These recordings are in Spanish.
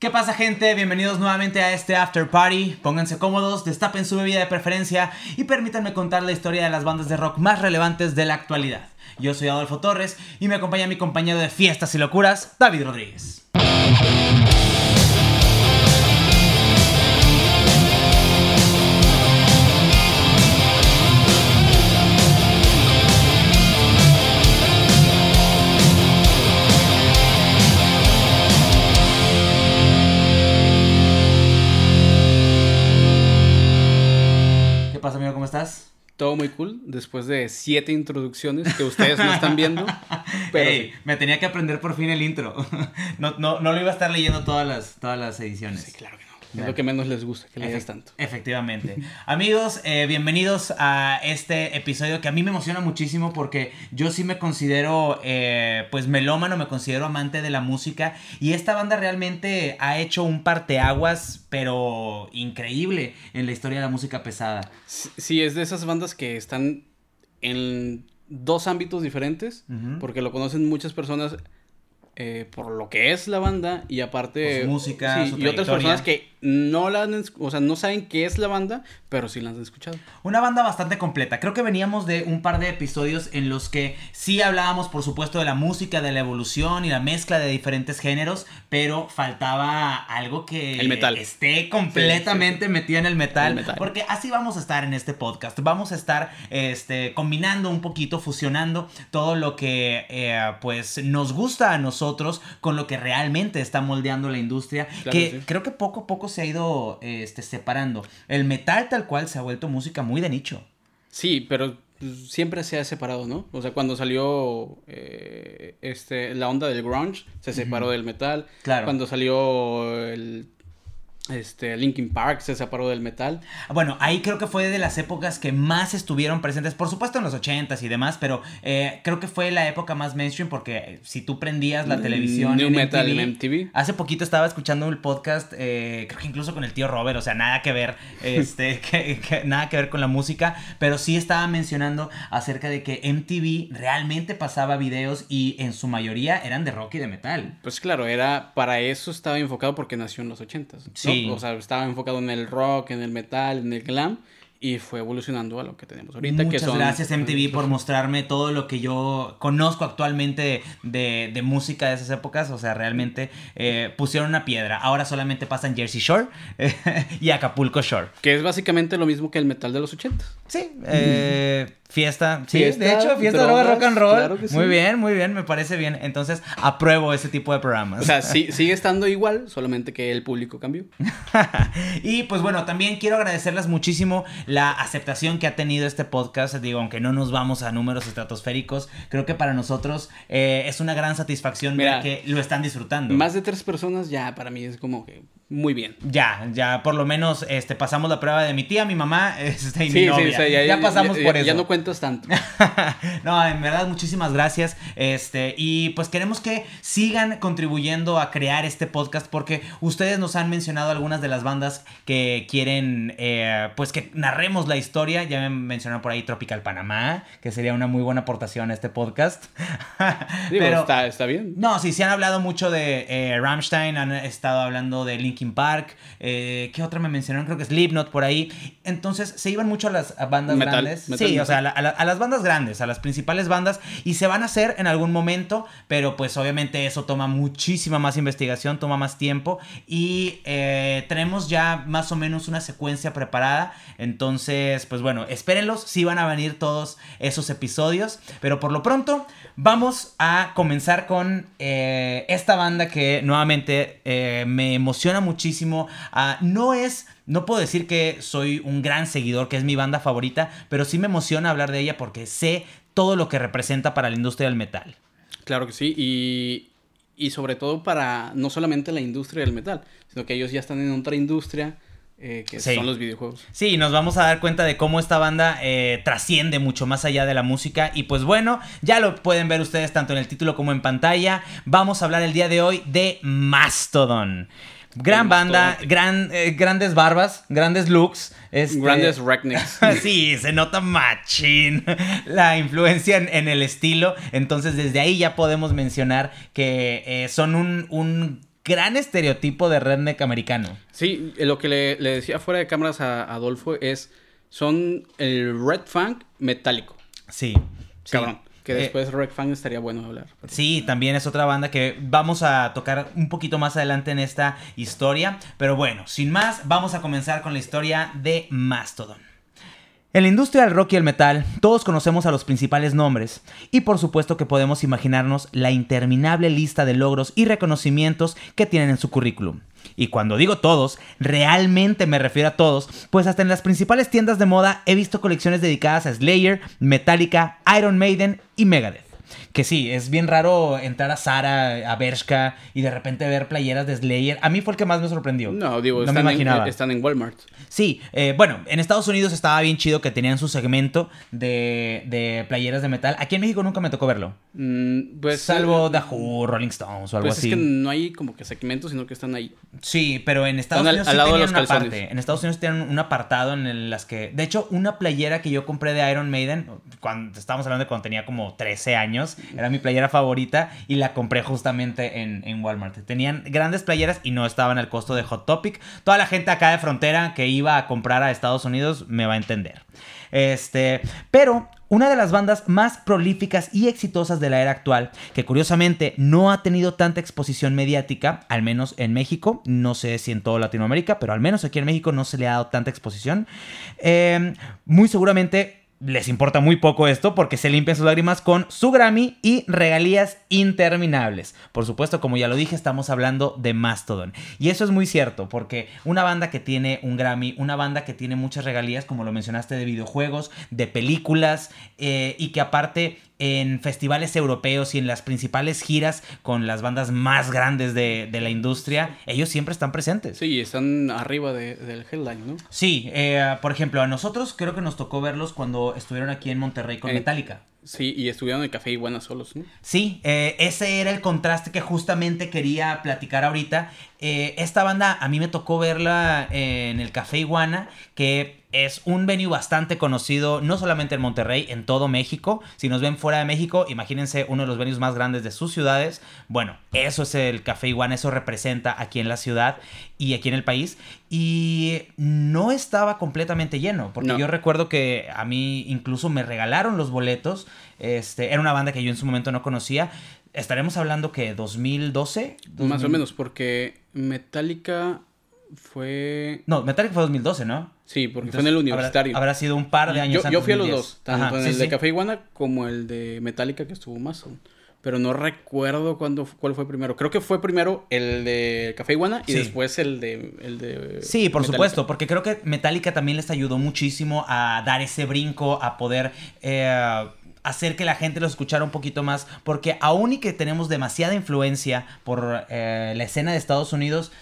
¿Qué pasa gente? Bienvenidos nuevamente a este After Party. Pónganse cómodos, destapen su bebida de preferencia y permítanme contar la historia de las bandas de rock más relevantes de la actualidad. Yo soy Adolfo Torres y me acompaña mi compañero de fiestas y locuras, David Rodríguez. Todo muy cool, después de siete introducciones que ustedes no están viendo. Pero me tenía que aprender por fin el intro. No, no, no lo iba a estar leyendo todas las, todas las ediciones. sí, claro que no. Es lo que menos les gusta, que leas Efect- tanto. Efectivamente. Amigos, eh, bienvenidos a este episodio que a mí me emociona muchísimo porque yo sí me considero, eh, pues, melómano, me considero amante de la música y esta banda realmente ha hecho un parteaguas, pero increíble en la historia de la música pesada. Sí, es de esas bandas que están en dos ámbitos diferentes, porque lo conocen muchas personas eh, por lo que es la banda y aparte... Su música, sí, su y otras personas que no la han, o sea, no saben qué es la banda, pero sí la han escuchado. Una banda bastante completa. Creo que veníamos de un par de episodios en los que sí hablábamos, por supuesto, de la música, de la evolución y la mezcla de diferentes géneros, pero faltaba algo que El metal. esté completamente metido en el metal, El metal. Porque así vamos a estar en este podcast. Vamos a estar este, combinando un poquito, fusionando todo lo que eh, pues nos gusta a nosotros con lo que realmente está moldeando la industria. Claro que creo que poco a poco se ha ido este, separando. El metal tal cual se ha vuelto música muy de nicho. Sí, pero pues, siempre se ha separado, ¿no? O sea, cuando salió eh, este, la onda del grunge, se separó del metal. Claro. Cuando salió el este, Linkin Park, se separó del metal. Bueno, ahí creo que fue de las épocas que más estuvieron presentes, por supuesto en los 80s y demás, pero eh, creo que fue la época más mainstream porque eh, si tú prendías la Mm, televisión New en Metal MTV, en MTV. Hace poquito estaba escuchando el podcast, eh, creo que incluso con el tío Robert, o sea, nada que ver, este, que- que- nada que ver con la música, pero sí estaba mencionando acerca de que MTV realmente pasaba videos y en su mayoría eran de rock y de metal. Pues claro, era para eso estaba enfocado porque nació en los 80s. ¿no? Sí. O sea, estaba enfocado en el rock, en el metal, en el glam y fue evolucionando a lo que tenemos ahorita Muchas que son gracias MTV por mostrarme todo lo que yo conozco actualmente de, de música de esas épocas. O sea, realmente eh, pusieron una piedra. Ahora solamente pasan Jersey Shore y Acapulco Shore. que es básicamente lo mismo que el metal de los 80s. Sí, eh, fiesta. Sí, Fiesta, de hecho, fiesta, drogas, droga, rock and roll. claro que sí. Muy bien, muy bien, me parece bien. Entonces, apruebo ese tipo de programas. O sea, sí, sigue estando igual, solamente que el público cambió. y pues bueno, también quiero agradecerles muchísimo la aceptación que ha tenido este podcast. Digo, aunque no nos vamos a números estratosféricos, creo que para nosotros eh, es una gran satisfacción Mira, ver que lo están disfrutando. Más de tres personas ya para mí es como que muy bien. Ya, ya por lo menos este, pasamos la prueba de mi tía, mi mamá este, y Sí, mi sí, novia. o sea, ya, ya, pasamos ya- por ya eso. no cuentas tanto. no, en verdad, muchísimas gracias. Este, y pues queremos que sigan contribuyendo a crear este podcast porque ustedes nos han mencionado algunas de las bandas que quieren, eh, pues que narremos la historia. Ya me mencionaron por ahí Tropical Panamá, que sería una muy buena aportación a este podcast. Digo, Pero- está, está bien. no, sí, se han hablado mucho de eh, Rammstein, han estado hablando de Linkin Park, eh, ¿qué otra me mencionaron? Creo que Slipknot por ahí. Entonces, se iban mucho a las a bandas Metal, grandes. metal, sí, o sea, a, la- a la- a las bandas grandes, a las principales bandas, y se van a hacer en algún momento, pero pues obviamente eso toma muchísima más investigación, toma más tiempo, y eh, tenemos ya más o menos una secuencia preparada. Entonces, pues bueno, espérenlos, sí van a venir todos esos episodios, pero por lo pronto vamos a comenzar con eh, esta banda que nuevamente me emociona muchísimo. Ah, no es, no puedo decir que soy un gran seguidor, que es mi banda favorita, pero sí me emociona hablar de ella porque sé todo lo que representa para la industria del metal. Claro que sí. Y, y sobre todo para no solamente la industria del metal, sino que ellos ya están en otra industria eh, que Sí. son los videojuegos. Sí, nos vamos a dar cuenta de cómo esta banda eh, trasciende mucho más allá de la música. Y pues bueno, ya lo pueden ver ustedes tanto en el título como en pantalla. Vamos a hablar el día de hoy de Mastodon. Gran banda, gran, eh, grandes barbas, grandes looks. este- Grandes rednecks. sí, se nota machín la influencia en, en el estilo. Entonces, desde ahí ya podemos mencionar que eh, son un, un gran estereotipo de redneck americano. Sí, lo que le, le decía fuera de cámaras a Adolfo es, son el Red Fang metálico. Sí. sí. Que Eh, después Red Fang estaría bueno hablar. Sí, también es otra banda que vamos a tocar un poquito más adelante en esta historia. Pero bueno, sin más, vamos a comenzar con la historia de Mastodon. En la industria del rock y el metal, todos conocemos a los principales nombres, y por supuesto que podemos imaginarnos la interminable lista de logros y reconocimientos que tienen en su currículum. Y cuando digo todos, realmente me refiero a todos, pues hasta en las principales tiendas de moda he visto colecciones dedicadas a Slayer, Metallica, Iron Maiden y Megadeth. Que sí, es bien raro entrar a Zara, a Bershka y de repente ver playeras de Slayer. A mí fue el que más me sorprendió. No, digo, no están, me en, imaginaba. están en Walmart. Sí, eh, bueno, en Estados Unidos estaba bien chido que tenían su segmento de, de playeras de metal. Aquí en México nunca me tocó verlo. Mm, pues, Salvo eh, The Who, Rolling Stones o algo Pues así. es que no hay como que segmentos, sino que están ahí. Sí, pero en Estados Están Unidos al sí lado de tenían los una calzones. parte. En Estados Unidos tienen un apartado en el- las que... De hecho, una playera que yo compré de Iron Maiden, cuando estábamos hablando de cuando tenía como 13 años, era mi playera favorita y la compré justamente en, Walmart. Tenían grandes playeras y no estaban al costo de Hot Topic. Toda la gente acá de frontera que iba a comprar a Estados Unidos me va a entender. Este, pero una de las bandas más prolíficas y exitosas de la era actual, que curiosamente no ha tenido tanta exposición mediática, al menos en México, no sé si en toda Latinoamérica, pero al menos aquí en México no se le ha dado tanta exposición, eh, muy seguramente les importa muy poco esto porque se limpian sus lágrimas con su Grammy y regalías interminables. Por supuesto, como ya lo dije, estamos hablando de Mastodon. Y eso es muy cierto porque una banda que tiene un Grammy, una banda que tiene muchas regalías, como lo mencionaste, de videojuegos, de películas, eh, y que aparte en festivales europeos y en las principales giras con las bandas más grandes de, de la industria, ellos siempre están presentes. Sí, están arriba de- del headline, ¿no? Sí, eh, por ejemplo, a nosotros creo que nos tocó verlos cuando estuvieron aquí en Monterrey con Eh, Metallica. Sí, y estuvieron en el café Iguana solos, ¿no? Sí, eh, ese era el contraste que justamente quería platicar ahorita. Esta banda a mí me tocó verla en el Café Iguana, que es un venue bastante conocido, no solamente en Monterrey, en todo México. Si nos ven fuera de México, imagínense uno de los venues más grandes de sus ciudades. Bueno, eso es el Café Iguana, eso representa aquí en la ciudad y aquí en el país. Y no estaba completamente lleno, porque No. yo recuerdo que a mí incluso me regalaron los boletos. Este, era una banda que yo en su momento no conocía. Estaremos hablando que 2012. Más o 2000. menos, porque Metallica fue... No, Metallica fue 2012, ¿no? Sí, porque Entonces, fue en el universitario. Habrá, sido un par de años yo, antes. yo fui a los 2010. dos, tanto Ajá, en sí, el de. Café Iguana como el de Metallica que estuvo más. Pero no recuerdo cuándo, cuál fue primero. Creo que fue primero el de Café Iguana y Sí. después el de, el de Sí, por Metallica. supuesto, porque creo que Metallica también les ayudó muchísimo a dar ese brinco, a poder eh, hacer que la gente los escuchara un poquito más, porque aún y que tenemos demasiada influencia por eh, la escena de Estados Unidos,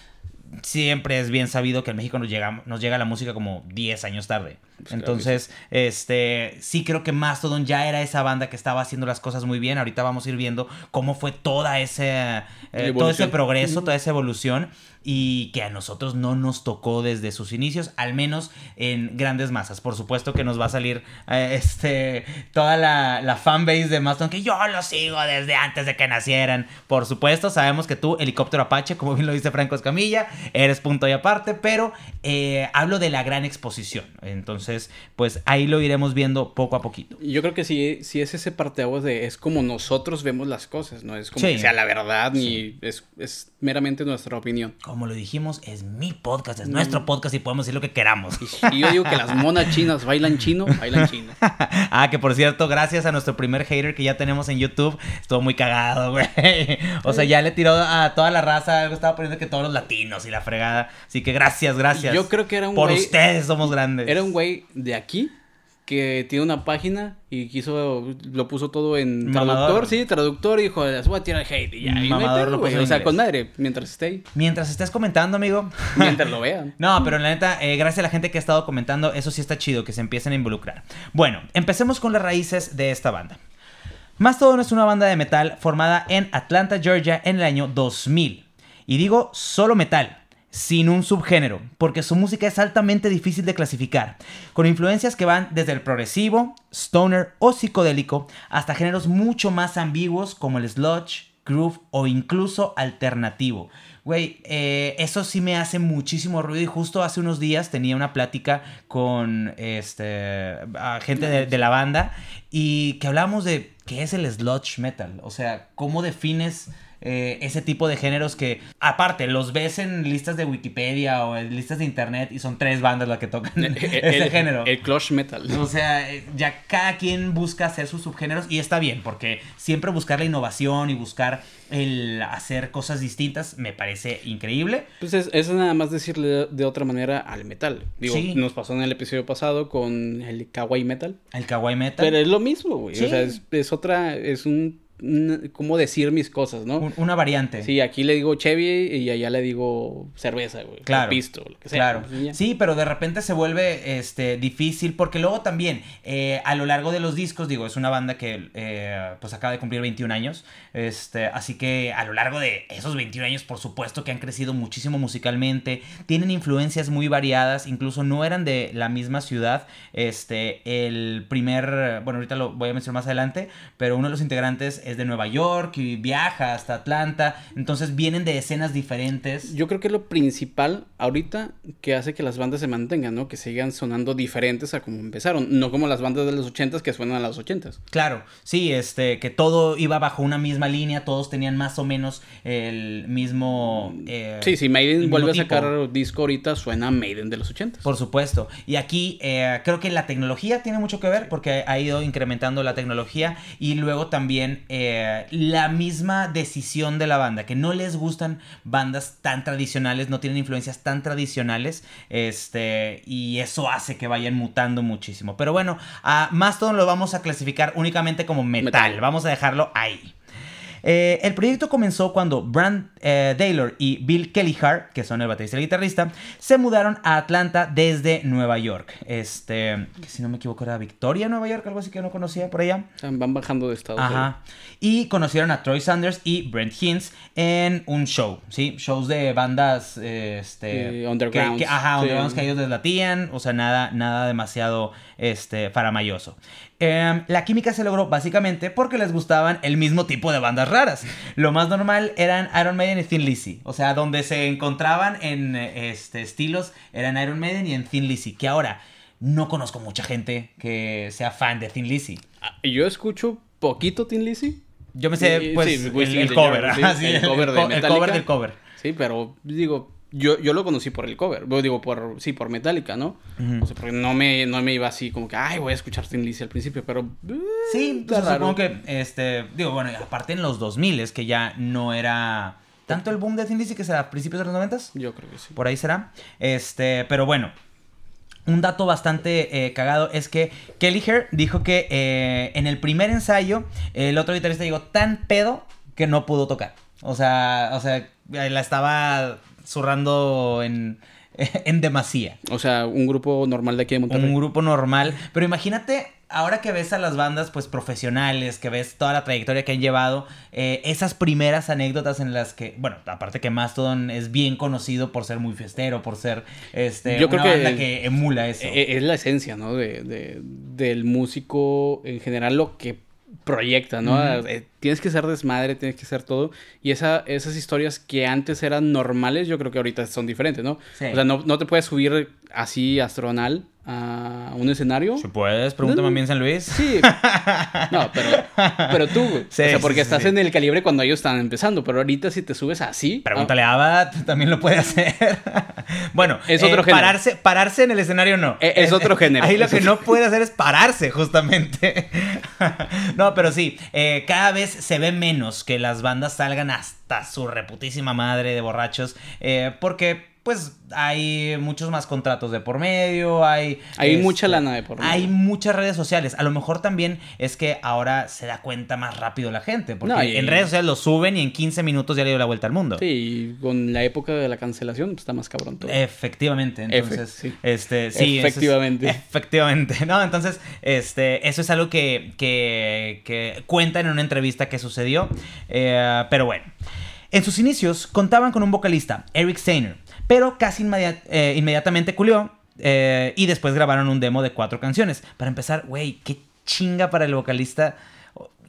siempre es bien sabido que en México nos llega, nos llega la música como 10 años tarde. Pues claro Entonces, este, sí creo que Mastodon ya era esa banda que estaba haciendo las cosas muy bien. Ahorita vamos a ir viendo cómo fue toda ese, eh, todo ese progreso, toda esa evolución y que a nosotros no nos tocó desde sus inicios, al menos en grandes masas. Por supuesto que nos va a salir eh, este toda la, la fanbase de Mastodon, que yo lo sigo desde antes de que nacieran. Por supuesto, sabemos que tú, helicóptero Apache, como bien lo dice Franco Escamilla, eres punto y aparte, pero eh, hablo de la gran exposición. Entonces, pues ahí lo iremos viendo poco a poquito. Yo creo que sí, sí es ese parteaguas de es como nosotros vemos las cosas, no es como Sí. que sea la verdad ni es, es meramente nuestra opinión. Como lo dijimos, es mi podcast, es nuestro podcast y podemos decir lo que queramos. Y, y yo digo que las monas chinas bailan chino, bailan chino. ah, que por cierto, gracias a nuestro primer hater que ya tenemos en YouTube. Estuvo muy cagado, güey. O sea, ya le tiró a toda la raza. Algo estaba poniendo que todos los latinos y la fregada. Así que gracias, gracias. Yo creo que era un Por güey- ustedes somos grandes. Era un güey de aquí que tiene una página y quiso, lo puso todo en Mamador. traductor, sí, traductor y dijo, les voy a tirar hate y ya. Y Mamador lo O sea, con madre, mientras esté ahí, Mientras estés comentando, amigo. mientras lo vean. No, pero la neta, eh, gracias a la gente que ha estado comentando, eso sí está chido, que se empiecen a involucrar. Bueno, empecemos con las raíces de esta banda. Mastodon es una banda de metal formada en Atlanta, Georgia, en el año 2000. Y digo solo metal, sin un subgénero, porque su música es altamente difícil de clasificar, con influencias que van desde el progresivo, stoner o psicodélico, hasta géneros mucho más ambiguos como el sludge, groove o incluso alternativo. Güey, eh, eso sí me hace muchísimo ruido y justo hace unos días tenía una plática con este, gente de, de la banda y que hablábamos de qué es el sludge metal, o sea, cómo defines eh, ese tipo de géneros que, aparte, los ves en listas de Wikipedia o en listas de internet y son tres bandas las que tocan este género. El clutch metal. O sea, eh, ya cada quien busca hacer sus subgéneros y está bien, porque siempre buscar la innovación y buscar el hacer cosas distintas me parece increíble. Pues es, es nada más decirle de, otra manera al metal. Digo, nos pasó en el episodio pasado con el kawaii metal. El kawaii metal. Pero es lo mismo, güey. O sea, es otra, es un cómo decir mis cosas, ¿no? Una variante. Sí, aquí le digo Chevy y allá le digo cerveza, güey. Claro. Pisto, lo que sea. Claro. Pues, sí, pero de repente se vuelve este, difícil porque luego también eh, a lo largo de los discos, digo, es una banda que eh, pues acaba de cumplir 21 años, este, así que a lo largo de esos 21 años, por supuesto que han crecido muchísimo musicalmente, tienen influencias muy variadas, incluso no eran de la misma ciudad, este, el primer, bueno, ahorita lo voy a mencionar más adelante, pero uno de los integrantes es de Nueva York y viaja hasta Atlanta. Entonces vienen de escenas diferentes. Yo creo que es lo principal ahorita que hace que las bandas se mantengan, ¿no? Que sigan sonando diferentes a como empezaron. No como las bandas de los ochentas que suenan a los ochentas. Claro, sí, este, que todo iba bajo una misma línea, todos tenían más o menos el mismo... Eh, sí, si Maiden vuelve a sacar disco ahorita, suena Maiden de los ochentas. Por supuesto. Y aquí eh, creo que la tecnología tiene mucho que ver porque ha ido incrementando la tecnología y luego también... Eh, la misma decisión de la banda, que no les gustan bandas tan tradicionales, no tienen influencias tan tradicionales, este, y eso hace que vayan mutando muchísimo. Pero bueno, a Mastodon lo vamos a clasificar únicamente como metal. vamos a dejarlo ahí. Eh, el proyecto comenzó cuando Brand eh, Taylor y Bill Kellyhart, que son el baterista y el guitarrista, se mudaron a Atlanta desde Nueva York. Este, que si no me equivoco era Victoria, Nueva York, algo así que no conocía por allá. Van bajando de estado. Ajá. Y conocieron a Troy Sanders y Brent Hinz en un show, ¿sí? Shows de bandas, este... underground. ajá, undergrounds que ellos les latían, o sea, nada, nada demasiado, este, faramayoso. Em, la química se logró básicamente porque les gustaban el mismo tipo de bandas raras. Lo más normal eran Iron Maiden y Thin Lizzy. O sea, donde se encontraban en este, estilos eran Iron Maiden y en Thin Lizzy. Que ahora no conozco mucha gente que sea fan de Thin Lizzy. Ah, yo escucho poquito Thin Lizzy. Yo me sé, pues, el, cover. el, cover de el cover del cover. Sí, pero digo, yo, yo lo conocí por el cover, digo, por, sí, por Metallica, ¿no? O sea, porque no me, no me iba así como que, ay, voy a escuchar Thin Lizzy al principio, pero... Eh, sí, pues, supongo que, este, digo, bueno, aparte en los 2000 es que ya no era tanto el boom de Thin Lizzy que será a principios de los 90 Yo creo que sí. Por ahí será. Este, pero bueno, un dato bastante eh, cagado es que Kelly dijo que eh, en el primer ensayo el otro guitarrista llegó tan pedo que no pudo tocar. O sea, o sea, la estaba zurrando en, en demasía. O sea, un grupo normal de aquí de Monterrey. Un grupo normal. Pero imagínate, ahora que ves a las bandas pues profesionales, que ves toda la trayectoria que han llevado, eh, esas primeras anécdotas en las que, bueno, aparte que Mastodon es bien conocido por ser muy festero, por ser este, Yo creo una que banda que emula eso. E-, es, la esencia, ¿no? De, de, del músico en general, lo que proyecta, ¿no? Eh, tienes que ser desmadre, tienes que ser todo. Y esa, esas historias que antes eran normales, yo creo que ahorita son diferentes, ¿no? O sea, no, no te puedes subir así astronal a un escenario. Si puedes, pregúntame bien San Luis. Sí. No, pero, pero tú, o sea, porque estás en el calibre cuando ellos están empezando, pero ahorita si te subes así. Pregúntale a Abad, también lo puede hacer. bueno, es otro eh, género. Pararse, pararse en el escenario no. E, es, otro género. Ahí lo que no puede hacer es pararse, justamente. no, pero sí, eh, cada vez se ve menos que las bandas salgan hasta su reputísima madre de borrachos, eh, porque pues hay muchos más contratos de por medio, hay... Hay mucha este, lana de por medio. Hay muchas redes sociales. A lo mejor también es que ahora se da cuenta más rápido la gente, porque en redes sociales lo suben y en 15 minutos ya le dio la vuelta al mundo. Sí, con la época de la cancelación pues, está más cabrón todo. Efectivamente, entonces... este, sí, efectivamente. efectivamente, ¿no? Entonces, este, eso es algo que, que, que cuentan en una entrevista que sucedió, eh, pero bueno. En sus inicios contaban con un vocalista, Eric Steiner, pero casi eh, inmediatamente culió eh, y después grabaron un demo de cuatro canciones. Para empezar, güey, qué chinga para el vocalista.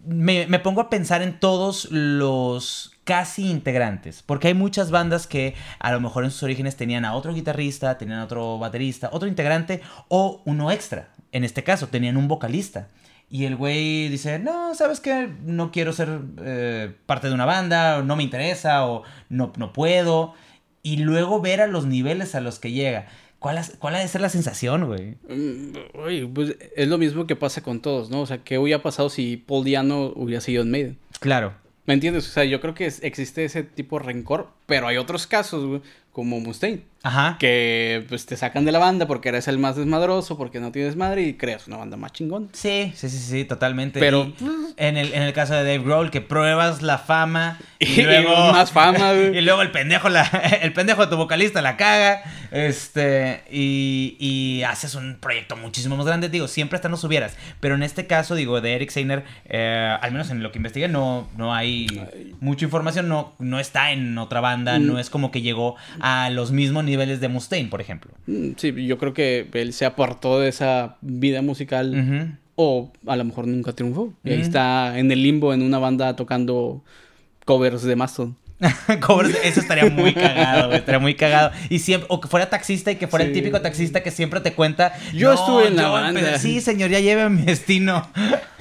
Me, me pongo a pensar en todos los casi integrantes, porque hay muchas bandas que a lo mejor en sus orígenes tenían a otro guitarrista, tenían a otro baterista, otro integrante o uno extra. En este caso, tenían un vocalista. Y el güey dice, no, ¿sabes qué? No quiero ser eh, parte de una banda, no me interesa, o no, no puedo. Y luego ver a los niveles a los que llega. ¿Cuál, ha- cuál ha de ser la sensación, güey? Mm, Oye, pues es lo mismo que pasa con todos, ¿no? O sea, ¿qué hubiera pasado si Paul Diano hubiera sido en Maiden? Claro. ¿Me entiendes? O sea, yo creo que existe ese tipo de rencor, pero hay otros casos, güey, como Mustaine, Ajá. que pues te sacan de la banda porque eres el más desmadroso, porque no tienes madre y creas una banda más chingona. Sí, sí, sí, sí, totalmente. Pero- Y en el, en el caso de Dave Grohl, que pruebas la fama y Y luego. más fama, güey. y luego el pendejo, la, el pendejo de tu vocalista la caga. Este. Y, y haces un proyecto muchísimo más grande. Digo, siempre están los hubieras. Pero en este caso, digo, de Eric Seiner, eh, al menos en lo que investigué, no, no hay mucha información. No, no está en otra banda. Mm. No es como que llegó a los mismos niveles de Mustaine, por ejemplo. Mm, Sí, yo creo que él se apartó de esa vida musical o a lo mejor nunca triunfó. Y ahí está en el limbo en una banda tocando covers de Mastodon. Covers, eso estaría muy cagado, güey, estaría muy cagado. Y siempre, o que fuera taxista y que fuera el típico taxista que siempre te cuenta. Yo "No, estuve en la yo banda". Sí, señor, ya lleve mi destino.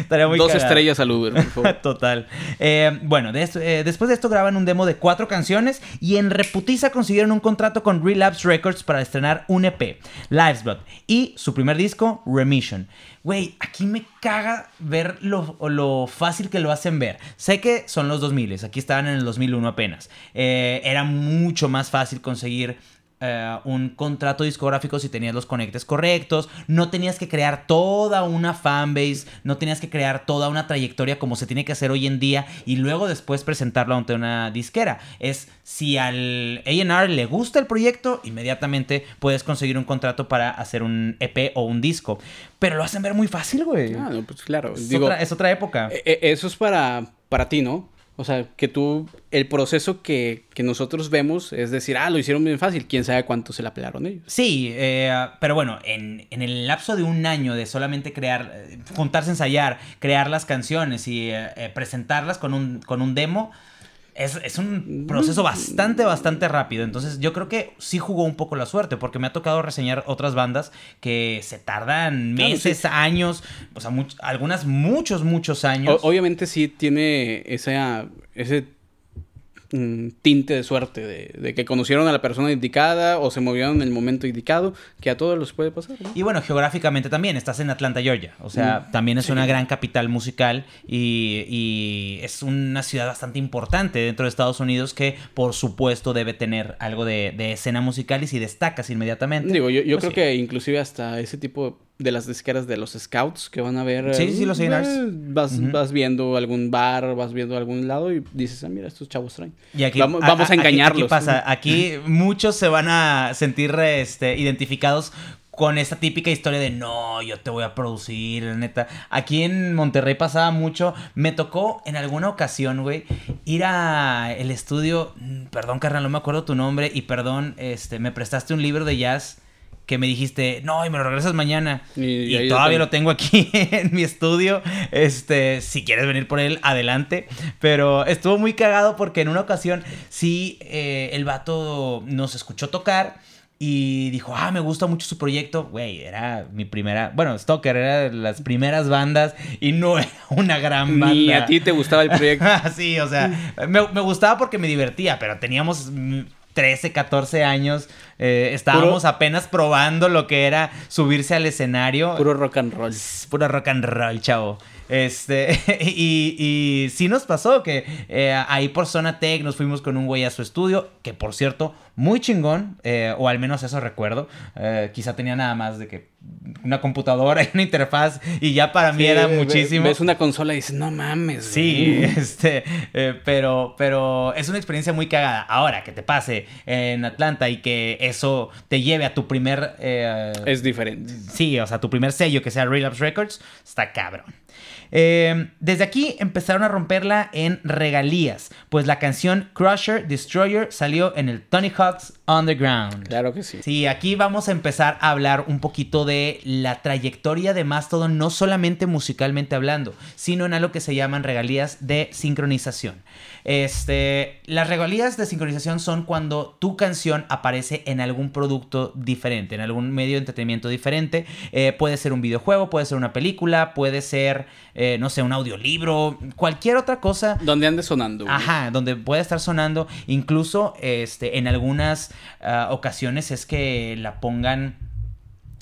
estaría muy Dos cagado. estrellas al Uber, por favor. Total. Eh, bueno, de esto- eh, después de esto graban un demo de cuatro canciones y en reputiza consiguieron un contrato con Relapse Records para estrenar un EP, Lives Blood, y su primer disco, Remission. Güey, aquí me caga ver lo, lo fácil que lo hacen ver. Sé que son los 2000, aquí estaban en el 2001 apenas. Eh, era mucho más fácil conseguir eh, un contrato discográfico si tenías los conectes correctos, no tenías que crear toda una fanbase, no tenías que crear toda una trayectoria como se tiene que hacer hoy en día y luego después presentarlo ante una disquera. Es si al A&R le gusta el proyecto, inmediatamente puedes conseguir un contrato para hacer un EP o un disco. Pero lo hacen ver muy fácil, güey. Ah, no, pues claro. es, Digo, otra, es otra época. e- e- eso es para, para ti, ¿no? O sea, que tú, el proceso que, que nosotros vemos es decir, ah, lo hicieron bien fácil, quién sabe cuánto se la pelaron ellos. Sí, eh, pero bueno, en, en el lapso de un año de solamente crear, eh, juntarse ensayar, crear las canciones y eh, eh, presentarlas con un, con un demo, es, es un proceso bastante, bastante rápido. Entonces yo creo que sí jugó un poco la suerte, porque me ha tocado reseñar otras bandas que se tardan Claro, meses, años, o sea, much- algunas muchos, muchos O- años. obviamente sí tiene esa, ese mm, tinte de suerte, de, de que conocieron a la persona indicada o se movieron en el momento indicado, que a todos les puede pasar. ¿no? Y bueno, geográficamente también, estás en Atlanta, Georgia. O sea, Mm, también es sí. una gran capital musical y, y es una ciudad bastante importante dentro de Estados Unidos que por supuesto debe tener algo de, de escena musical y si destacas inmediatamente. Digo, yo, yo pues creo sí. que inclusive hasta ese tipo de las disqueras de los scouts que van a ver. Sí, sí, los A&Rs. eh, vas, vas viendo algún bar, vas viendo algún lado y dices, ah, mira, estos chavos traen. Y aquí, Vamos- vamos a engañarlos. Aquí, pasa, aquí muchos se van a sentir este, identificados con esta típica historia de no, yo te voy a producir, neta. Aquí en Monterrey pasaba mucho. Me tocó en alguna ocasión, güey, ir a el estudio. mm, Perdón, carnal, no me acuerdo tu nombre. Y perdón, este, me prestaste un libro de jazz que me dijiste, no, y me lo regresas mañana. Y- todavía lo tengo aquí en mi estudio. Este, si quieres venir por él, adelante. Pero estuvo muy cagado porque en una ocasión sí eh, el vato nos escuchó tocar. Y dijo, ah, me gusta mucho su proyecto. Güey, era mi primera. Bueno, Stoker era de las primeras bandas y no era una gran banda. Ni a ti te gustaba el proyecto. sí, o sea, me, me gustaba porque me divertía, pero teníamos 13, 14 años. eh, estábamos Puro- apenas probando lo que era subirse al escenario. Puro rock and roll. Puro rock and roll, chavo. Este, y, y sí nos pasó que eh, ahí por Zona Tech nos fuimos con un güey a su estudio, que por cierto, muy chingón, eh, o al menos eso recuerdo. Eh, quizá tenía nada más de que una computadora y una interfaz, y ya para mí Sí, era muchísimo. Ves una consola y dices, no mames. Sí, güey". este, eh, pero, pero es una experiencia muy cagada. Ahora, que te pase en Atlanta y que eso te lleve a tu primer... eh, Es diferente. Sí, o sea, tu primer sello que sea Relapse Records, está cabrón. Eh, desde aquí empezaron a romperla en regalías, pues la canción Crusher Destroyer salió en el Tony Underground. Claro que sí. Sí, aquí vamos a empezar a hablar un poquito de la trayectoria de Mastodon, no solamente musicalmente hablando, sino en algo que se llaman regalías de sincronización. Este, las regalías de sincronización son cuando tu canción aparece en algún producto diferente, en algún medio de entretenimiento diferente. Eh, puede ser un videojuego, puede ser una película, puede ser, eh, no sé, un audiolibro, cualquier otra cosa. Donde ande sonando. Ajá, donde puede estar sonando. Incluso este, en algunas ah, ocasiones es que la pongan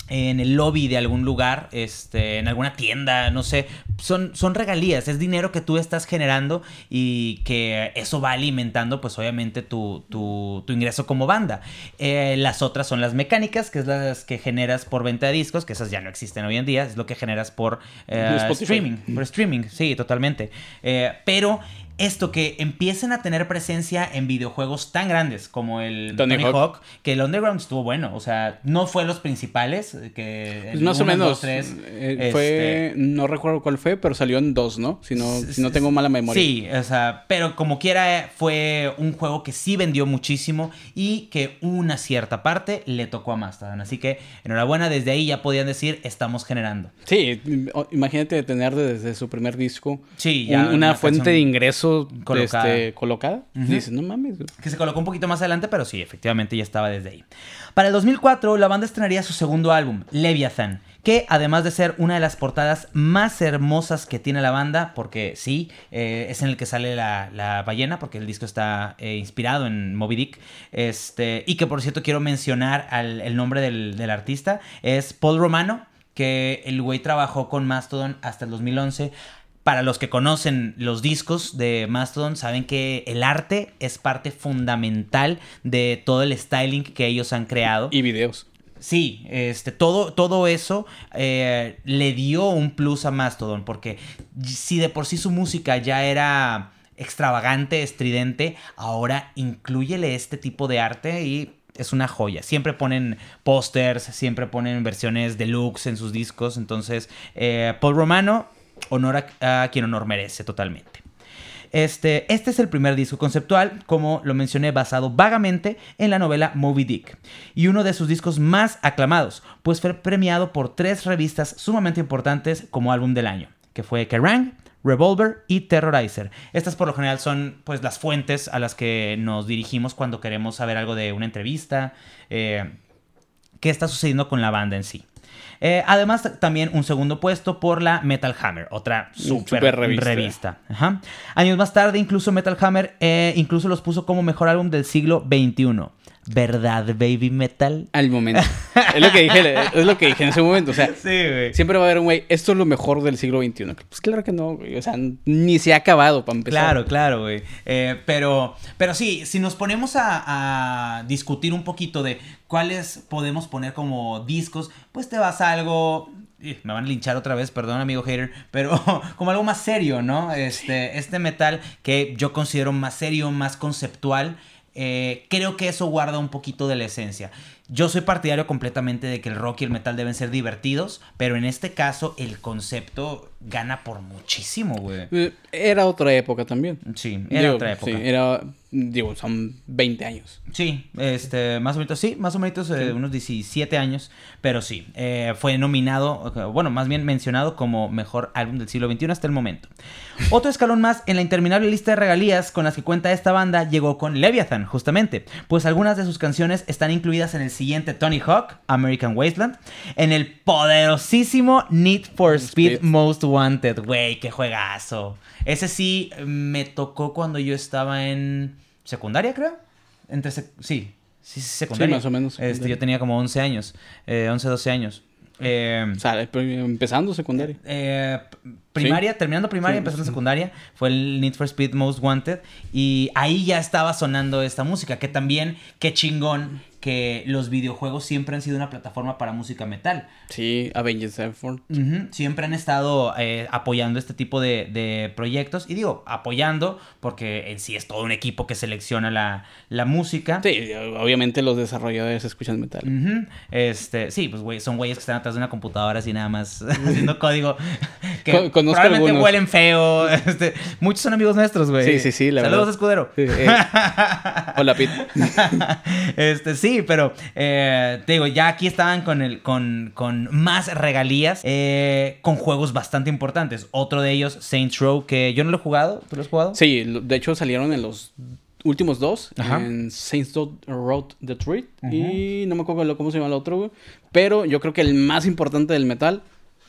en el lobby de algún lugar, este, en alguna tienda, no sé, son, son regalías, es dinero que tú estás generando y que eso va alimentando, pues obviamente tu, tu, tu ingreso como banda. Eh, las otras son las mecánicas, que es las que generas por venta de discos, que esas ya no existen hoy en día, es lo que generas por eh, streaming, por streaming, sí, totalmente. Eh, pero esto que empiecen a tener presencia en videojuegos tan grandes como el Tony, Hawk. que el Underground estuvo bueno, o sea, no fue los principales, que pues más o menos tres, eh, fue, este no recuerdo cuál fue, pero salió en dos, ¿no? Si no, si no tengo mala memoria. Sí, o sea, pero como quiera fue un juego que sí vendió muchísimo y que una cierta parte le tocó a Mastodon, así que enhorabuena, desde ahí ya podían decir estamos generando. Sí, imagínate tener desde su primer disco sí, una, fuente de ingreso colocada. Este, colocada. no mames. Que se colocó un poquito más adelante, pero sí, efectivamente ya estaba desde ahí. Para el 2004, la banda estrenaría su segundo álbum, Leviathan, que además de ser una de las portadas más hermosas que tiene la banda, porque sí, eh, es en el que sale la, ballena, porque el disco está eh, inspirado en Moby Dick, este, y que por cierto quiero mencionar el nombre del, del artista, es Paul Romano, que el güey trabajó con Mastodon hasta el 2011. Para los que conocen los discos de Mastodon, saben que el arte es parte fundamental de todo el styling que ellos han creado. Y videos. Sí, este, todo, todo eso eh, le dio un plus a Mastodon, porque si de por sí su música ya era extravagante, estridente, ahora incluyele este tipo de arte y es una joya. Siempre ponen pósters, siempre ponen versiones deluxe en sus discos, entonces eh, Paul Romano honor a, quien honor merece totalmente. Este, este es el primer disco conceptual, como lo mencioné, basado vagamente en la novela Moby Dick, y uno de sus discos más aclamados, pues fue premiado por tres revistas sumamente importantes como álbum del año, que fue Kerrang, Revolver y Terrorizer. Estas por lo general son pues las fuentes a las que nos dirigimos cuando queremos saber algo de una entrevista, eh, qué está sucediendo con la banda en sí. Eh, además, también un segundo puesto por la Metal Hammer, otra super, revista. Años más tarde, incluso Metal Hammer eh, incluso los puso como mejor álbum del siglo XXI. ¿Verdad, baby metal? Al momento. es lo que dije, es lo que dije en ese momento. O sea, siempre va a haber un güey, esto es lo mejor del siglo XXI. Pues claro que no, güey. O sea, ni se ha acabado para empezar. Claro, claro, güey. Eh, pero, pero sí, si nos ponemos a, a, discutir un poquito de cuáles podemos poner como discos, pues te vas a algo. Me van a linchar otra vez, perdón, amigo hater, pero como algo más serio, ¿no? Este, este metal que yo considero más serio, más conceptual. Eh, creo que eso guarda un poquito de la esencia. Yo soy partidario completamente de que el rock y el metal deben ser divertidos, pero en este caso el concepto gana por muchísimo, güey. Eh, era otra época también. Sí, era otra época. Sí, era, digo, son 20 años. Sí, este, más o menos, sí, más o menos eh, unos 17 años, pero sí, eh, fue nominado, bueno, más bien mencionado como mejor álbum del siglo XXI hasta el momento. Otro escalón más en la interminable lista de regalías con las que cuenta esta banda llegó con Leviathan, justamente, pues algunas de sus canciones están incluidas en el siguiente Tony Hawk, American Wasteland, en el poderosísimo Need for Speed, Most Wanted, güey, qué juegazo. Ese sí me tocó cuando yo estaba en secundaria, creo. Entre sí, sí, secundaria. Sí, más o menos. Este, yo tenía como 11 años, 11, eh, 12 años. Eh, o sea, empezando secundaria. Eh, primaria, terminando primaria, empezando secundaria, fue el Need for Speed Most Wanted. Y ahí ya estaba sonando esta música, que también, qué chingón que los videojuegos siempre han sido una plataforma para música metal. Sí, Avengers Sevenfold. Siempre han estado eh, apoyando este tipo de, proyectos. Y digo, apoyando porque en sí es todo un equipo que selecciona la, la música. Sí, obviamente los desarrolladores escuchan metal. este, sí, pues son güeyes que están atrás de una computadora así nada más haciendo código. Que probablemente huelen feo. Este, muchos son amigos nuestros, güey. Sí, sí, sí. Saludos, escudero. Eh. Hola, Pete. este, sí Sí, pero eh, te digo, ya aquí estaban con, el, con, con más regalías, eh, con juegos bastante importantes. Otro de ellos, Saints Row, que yo no lo he jugado. ¿Tú lo has jugado? Sí, de hecho salieron en los últimos dos, Ajá. en Saints Row The Treat y no me acuerdo cómo se llama el otro. Pero yo creo que el más importante del metal,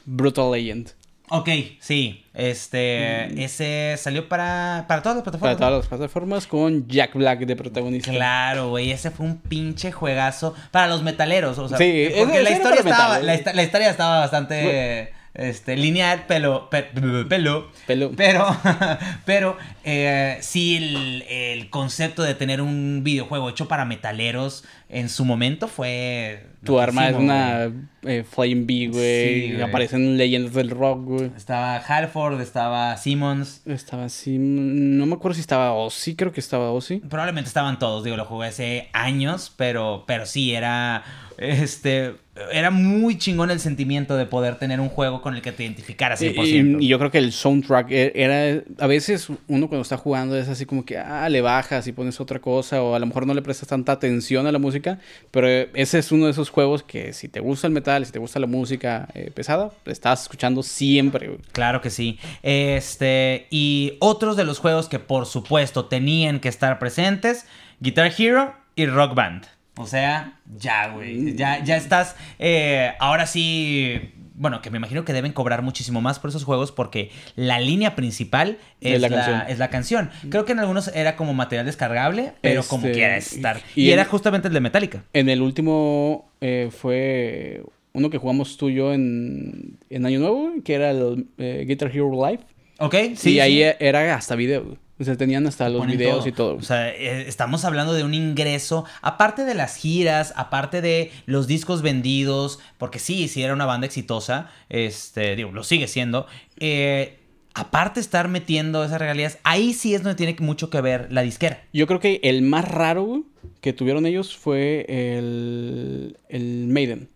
Brutal Legend. Ok, sí. Este, ese salió para, para todas las Para plataformas. todas las plataformas con Jack Black de protagonista. Claro, güey, ese fue un pinche juegazo para los metaleros, o sea, Sí, porque la historia para estaba, la historia estaba bastante este, lineal, pero, pe- pelo, Pelo. pero, pero eh, sí el, el concepto de tener un videojuego hecho para metaleros en su momento fue Tu arma es una eh, Flame Bee, güey. Sí. Aparecen leyendas del rock, güey. Estaba Halford, estaba Simmons. Estaba así, no me acuerdo si estaba Ozzy, creo que estaba Ozzy. Probablemente estaban todos, digo, lo jugué hace años, pero, pero sí, era, este, era muy chingón el sentimiento de poder tener un juego con el que te identificaras 100%. Y, y yo creo que el soundtrack e- era, a veces uno cuando está jugando es así como que, ah, le bajas y pones otra cosa o a lo mejor no le prestas tanta atención a la música, pero ese es uno de esos juegos que si te gusta el metal, si te gusta la música eh, pesada, estás escuchando siempre. Claro que sí. Este, y otros de los juegos que por supuesto tenían que estar presentes, Guitar Hero y Rock Band. O sea, ya, güey. Ya, ya estás. eh, ahora sí. Bueno, que me imagino que deben cobrar muchísimo más por esos juegos porque la línea principal Es es, la la, canción. es la canción. Creo que en algunos era como material descargable, pero como Este, quiera estar. y Y, era en- justamente el de Metallica. En el último eh, fue uno que jugamos tú y yo en, en Año Nuevo, que era el eh, Guitar Hero Live. ¿Ok? y ahí era hasta video. O sea, tenían hasta los videos y todo. O sea, eh, estamos hablando de un ingreso, aparte de las giras, aparte de los discos vendidos, porque sí, sí era una banda exitosa, este, digo, lo sigue siendo. eh, aparte de estar metiendo esas regalías, ahí sí es donde tiene mucho que ver la disquera. Yo creo que el más raro que tuvieron ellos fue el, el Maiden,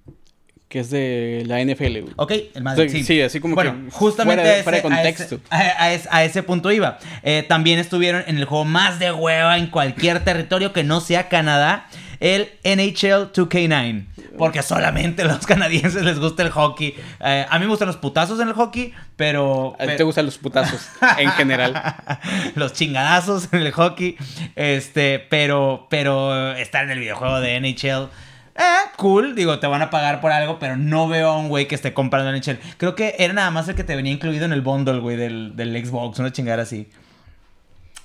que es de la NFL. güey. Ok, el Madrid, Sí, sí. sí, así como bueno, que justamente fuera de ese- a contexto. ese- A, ese, a ese punto iba. Eh, también estuvieron en el juego más de hueva en cualquier territorio que no sea Canadá, el NHL 2K9. Porque solamente a los canadienses les gusta el hockey. Eh, a mí me gustan los putazos en el hockey, pero... A ti te gustan los putazos en general. los chingadazos en el hockey. Este, pero, pero estar en el videojuego de NHL. Eh, cool, digo, te van a pagar por algo, pero no veo a un güey que esté comprando NHL. Creo que era nada más el que te venía incluido en el bundle, güey, del, del Xbox, una chingada así.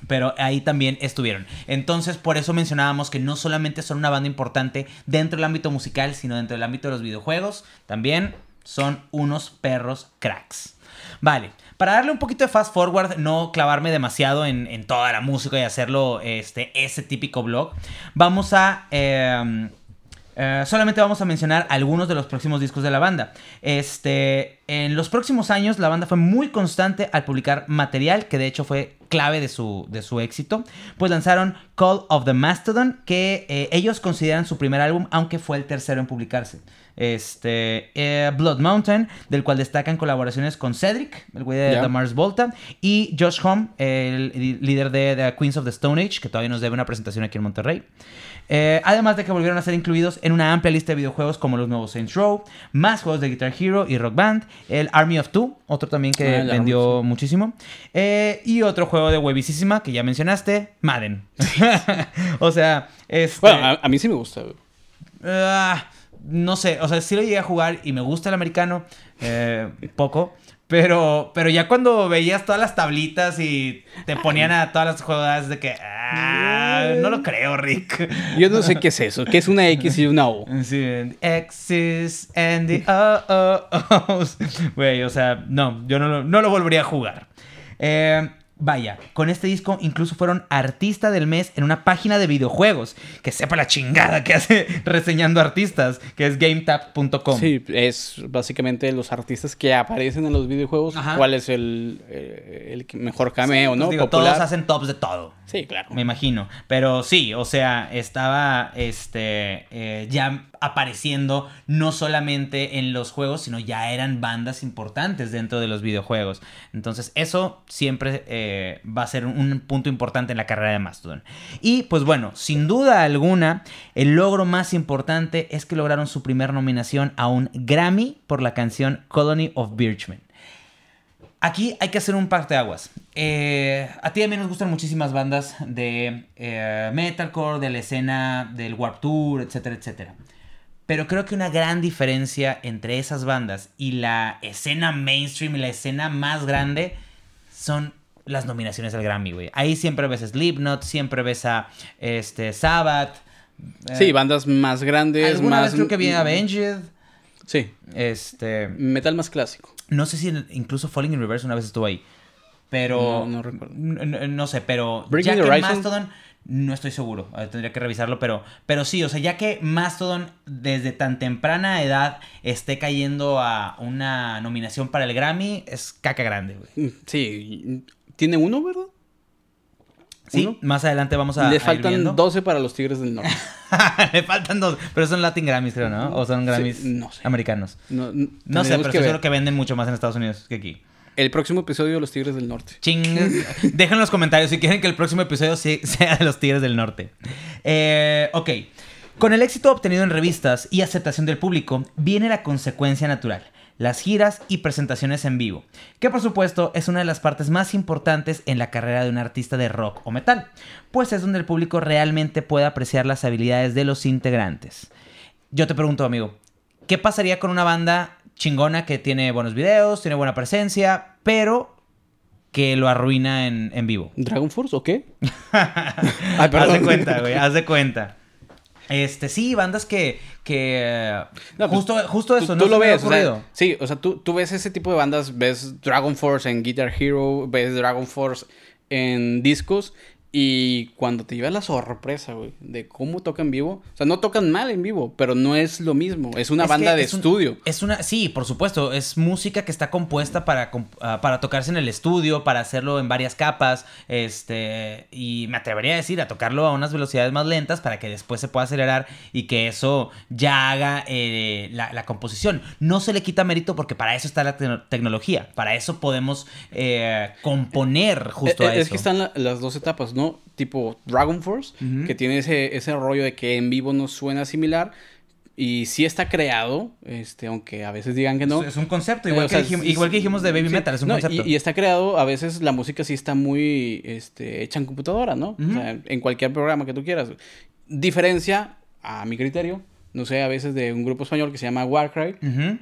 Pero ahí también estuvieron. Entonces, por eso mencionábamos que no solamente son una banda importante dentro del ámbito musical, sino dentro del ámbito de los videojuegos. También son unos perros cracks. Vale, para darle un poquito de fast forward, no clavarme demasiado en, en toda la música y hacerlo este, ese típico blog, vamos a... eh, eh, solamente vamos a mencionar algunos de los próximos discos de la banda. Este, en los próximos años, la banda fue muy constante al publicar material, que de hecho fue clave de su, de su éxito. Pues lanzaron Call of the Mastodon, que eh, ellos consideran su primer álbum, aunque fue el tercero en publicarse. Este, eh, Blood Mountain, del cual destacan colaboraciones con Cedric, el güey de. The Mars Volta, y Josh Homme, el líder de The Queens of the Stone Age, que todavía nos debe una presentación aquí en Monterrey. Eh, además de que volvieron a ser incluidos en una amplia lista de videojuegos como los nuevos Saints Row, más juegos de Guitar Hero y Rock Band, el Army of Two, otro también que Ah, vendió Army, muchísimo, eh, y otro juego de huevísima que ya mencionaste, Madden. o sea, este, Bueno, a, a mí sí me gusta. ah, no sé, o sea, sí lo llegué a jugar y me gusta el americano, eh, poco. Pero, pero ya cuando veías todas las tablitas y te ponían a todas las jugadas de que... Ah, no lo creo, Rick. Yo no sé qué es eso. ¿Qué es una X y una O? Sí, X's and the O-O-O's. Güey, o sea, no, yo no lo, no lo volvería a jugar. Eh, vaya, con este disco incluso fueron artista del mes en una página de videojuegos. Que sepa la chingada que hace reseñando artistas, que es gametap.com. Sí, es básicamente los artistas que aparecen en los videojuegos. Ajá. ¿Cuál es el, eh, el mejor cameo, no? Pues digo, Popular. todos hacen tops de todo. Sí, claro. Me imagino. Pero sí, o sea, estaba este eh, ya apareciendo no solamente en los juegos, sino ya eran bandas importantes dentro de los videojuegos. Entonces, eso siempre eh, va a ser un punto importante en la carrera de Mastodon. Y pues bueno, sin duda alguna, el logro más importante es que lograron su primera nominación a un Grammy por la canción Colony of Birchmen. Aquí hay que hacer un par de aguas. Eh, a ti a mí nos gustan muchísimas bandas de eh, metalcore, de la escena del Warp Tour, etcétera, etcétera. Pero creo que una gran diferencia entre esas bandas y la escena mainstream y la escena más grande son las nominaciones al Grammy, güey. Ahí siempre ves Slipknot, siempre ves a este, Sabbath. Sí, eh, bandas más grandes, alguna más... Vez creo que viene Avenged. Sí. Este... Metal más clásico. No sé si incluso Falling in Reverse una vez estuvo ahí. Pero. No, no recuerdo. No, sé, pero. ya que Mastodon. No estoy seguro. Tendría que revisarlo. Pero, pero sí, o sea, ya que Mastodon desde tan temprana edad esté cayendo a una nominación para el Grammy, es caca grande, güey. Mm, sí. Tiene uno, ¿verdad? Sí, más adelante vamos a. Le faltan 12 para los Tigres del Norte. Le faltan 12. Pero son Latin Grammys, creo, ¿no? O son Grammys no sé. americanos. No, sé, pero que seguro que venden mucho más en Estados Unidos que aquí. El próximo episodio de los Tigres del Norte. Ching. Dejen en los comentarios si quieren que el próximo episodio sea de los Tigres del Norte. Eh, ok. Con el éxito obtenido en revistas y aceptación del público, viene la consecuencia natural las giras y presentaciones en vivo, que por supuesto es una de las partes más importantes en la carrera de un artista de rock o metal, pues es donde el público realmente puede apreciar las habilidades de los integrantes. Yo te pregunto, amigo, ¿qué pasaría con una banda chingona que tiene buenos videos, tiene buena presencia, pero que lo arruina en, vivo? ¿Dragon Force o qué? Ay, haz de cuenta, güey, haz de cuenta. Este, sí, bandas que. que pues, justo, justo eso, tú, no lo ves. sí, o sea, tú, tú ves ese tipo de bandas, ves Dragon Force en Guitar Hero, ves Dragon Force en discos y cuando te lleva la sorpresa, güey, de cómo tocan en vivo, o sea, no tocan mal en vivo, pero no es lo mismo, es una banda de estudio. es una, sí, por supuesto, es música que está compuesta para, ah, para tocarse en el estudio, para hacerlo en varias capas, este, y me atrevería a decir, a tocarlo a unas velocidades más lentas para que después se pueda acelerar y que eso ya haga eh, la, composición. No se le quita mérito porque para eso está la tecnología, para eso podemos eh, componer justo eh, a eso. Es que están las dos etapas, ¿no? Tipo Dragon Force, que tiene ese, ese rollo de que en vivo no suena similar. Y sí está creado, este, aunque a veces digan que no. Es un concepto, igual, que, dijimos, de Baby Metal, es un concepto. Y, está creado, a veces la música sí está muy este, hecha en computadora, ¿no? O sea, en cualquier programa que tú quieras. Diferencia, a mi criterio, no sé, a veces de un grupo español que se llama Warcry,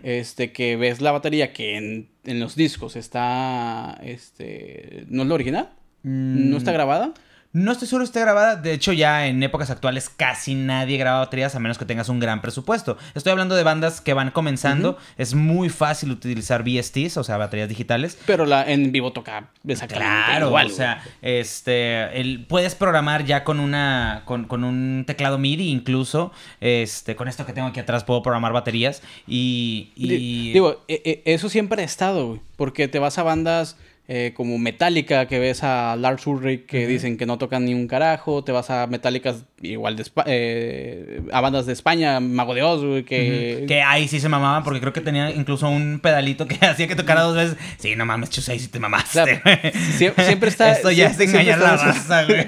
este, que ves la batería que en, en, los discos está, este, no es la original, no está mm. grabada. No estoy seguro si esté grabada. De hecho, ya en épocas actuales casi nadie graba baterías a menos que tengas un gran presupuesto. Estoy hablando de bandas que van comenzando. Es muy fácil utilizar VSTs, o sea, baterías digitales. Pero la en vivo toca exactamente claro, igual. O sea, este, el, puedes programar ya con una, con, un teclado MIDI incluso. Este, con esto que tengo aquí atrás puedo programar baterías y... Digo, e, e, eso siempre ha estado, porque te vas a bandas eh, como Metallica, que ves a Lars Ulrich que dicen que no tocan ni un carajo, te vas a Metallica igual de eh, a bandas de España, Mago de Oz, que... Que ahí sí se mamaban porque creo que tenía incluso un pedalito que hacía que tocara dos veces. Sí, no mames, Chusei, si te mamaste. siempre, está... Esto ya es engañar la raza, güey.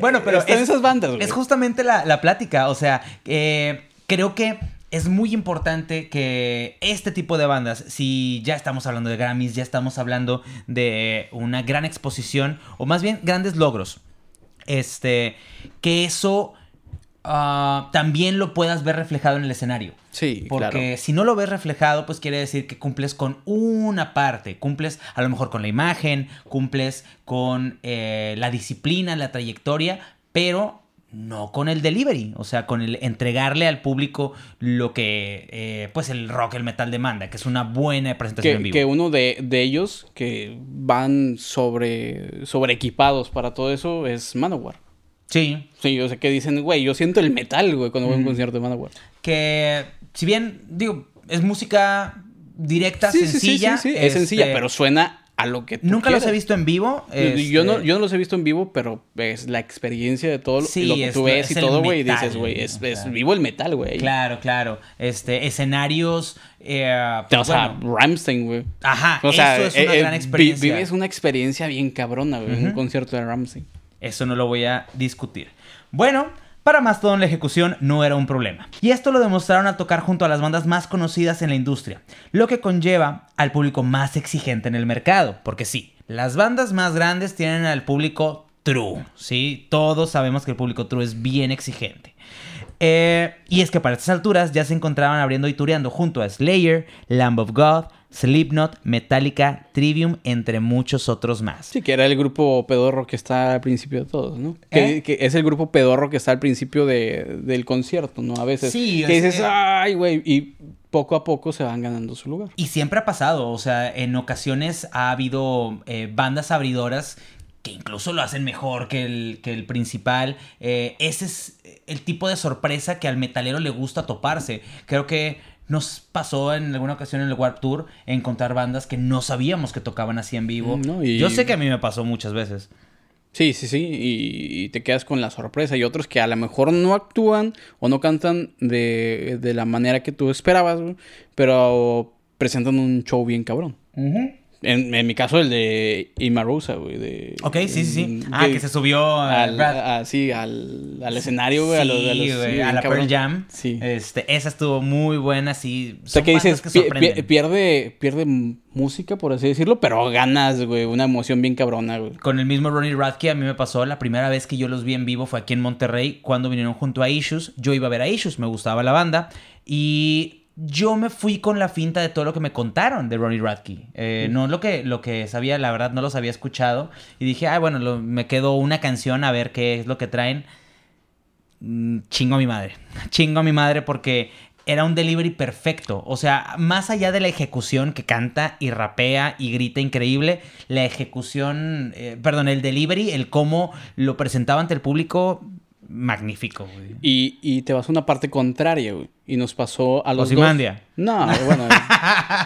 bueno, pero... Están esas bandas, Es justamente la, la plática, o sea, eh, creo que es muy importante que este tipo de bandas, si ya estamos hablando de Grammys, ya estamos hablando de una gran exposición, o más bien grandes logros, este, que eso ah, también lo puedas ver reflejado en el escenario. Sí, Porque si no lo ves reflejado, pues quiere decir que cumples con una parte. Cumples a lo mejor con la imagen, cumples con eh, la disciplina, la trayectoria, pero no con el delivery, o sea, con el entregarle al público lo que eh, pues el rock, el metal demanda, que es una buena presentación en vivo. Que uno de, ellos que van sobre, sobre equipados para todo eso es Manowar. Sí. Sí, o sea, que dicen, güey, yo siento el metal, güey, cuando voy a un concierto de Manowar. Que, si bien, digo, es música directa, sencilla. Sí, sí, es sencilla, este pero suena a lo que tú Nunca los he visto en vivo. Yo, no, este, yo no los he visto en vivo, pero es la experiencia de todo lo- Sí, lo que es tú ves es y todo, güey. Y dices, güey, es, vivo el metal, güey. Claro, claro. Este, escenarios. eh, O sea, bueno, Rammstein, güey. Ajá, O sea, eso es una eh, eh, gran vi- experiencia. Vives una experiencia bien cabrona, güey, un concierto de Rammstein. Eso no lo voy a discutir. Bueno, para Mastodon la ejecución no era un problema. Y esto lo demostraron al tocar junto a las bandas más conocidas en la industria, lo que conlleva al público más exigente en el mercado. Porque sí, las bandas más grandes tienen al público true, ¿sí? Todos sabemos que el público true es bien exigente. Eh, y es que para estas alturas ya se encontraban abriendo y tureando junto a Slayer, Lamb of God, Slipknot, Metallica, Trivium, entre muchos otros más. Sí, que era el grupo pedorro que está al principio de todos, ¿no? Que, ¿Eh? que es el grupo pedorro que está al principio de, del concierto, ¿no? A veces. Sí, Que es- dices, eh, ay, güey, y poco a poco se van ganando su lugar. Y siempre ha pasado, o sea, en ocasiones ha habido eh, bandas abridoras que incluso lo hacen mejor que el, que el principal. Eh, ese es el tipo de sorpresa que al metalero le gusta toparse. Creo que nos pasó en alguna ocasión en el Warp Tour encontrar bandas que no sabíamos que tocaban así en vivo. Mm, no, y- Yo sé que a mí me pasó muchas veces. Sí, sí, sí, y, y te quedas con la sorpresa. Y otros que a lo mejor no actúan o no cantan de, de la manera que tú esperabas, pero presentan un show bien cabrón. En, en mi caso, el de Imarusa, güey. De, Ok, sí, sí, sí. mm, Ah, que se subió al, a- sí, al, al escenario, güey. a los, a, los- Sí, sí, a la. Pearl Jam. Sí. Este, esa estuvo muy buena, sí. O sea, que dices, que pi- pierde, pierde música, por así decirlo, pero ganas, güey, una emoción bien cabrona, güey. Con el mismo Ronnie Radke a mí me pasó la primera vez que yo los vi en vivo fue aquí en Monterrey cuando vinieron junto a Issues. Yo iba a ver a Issues, me gustaba la banda y yo me fui con la finta de todo lo que me contaron de Ronnie Radke. Eh, No lo que, lo que sabía, la verdad no los había escuchado y dije, ay bueno, lo- me quedo una canción a ver qué es lo que traen. Mm, Chingo a mi madre, chingo a mi madre porque era un delivery perfecto. O sea, más allá de la ejecución que canta y rapea y grita increíble, la ejecución, eh, perdón, el delivery, el cómo lo presentaba ante el público, magnífico. güey. Y, y te vas a una parte contraria, güey. Y nos pasó a los dos. No, bueno.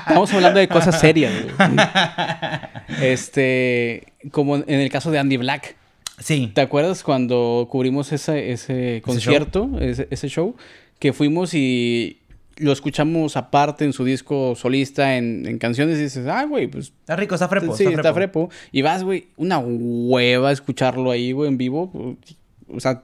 estamos hablando de cosas serias, güey. Este, como en el caso de Andy Black. Sí. ¿Te acuerdas cuando cubrimos ese, ese concierto, ese, ese show? Que fuimos y lo escuchamos aparte en su disco solista, en, en canciones, y dices, ah, güey, pues Está rico, está frepo. sí, está frepo. frepo. Y vas, güey, una hueva escucharlo ahí, güey, en vivo. O sea,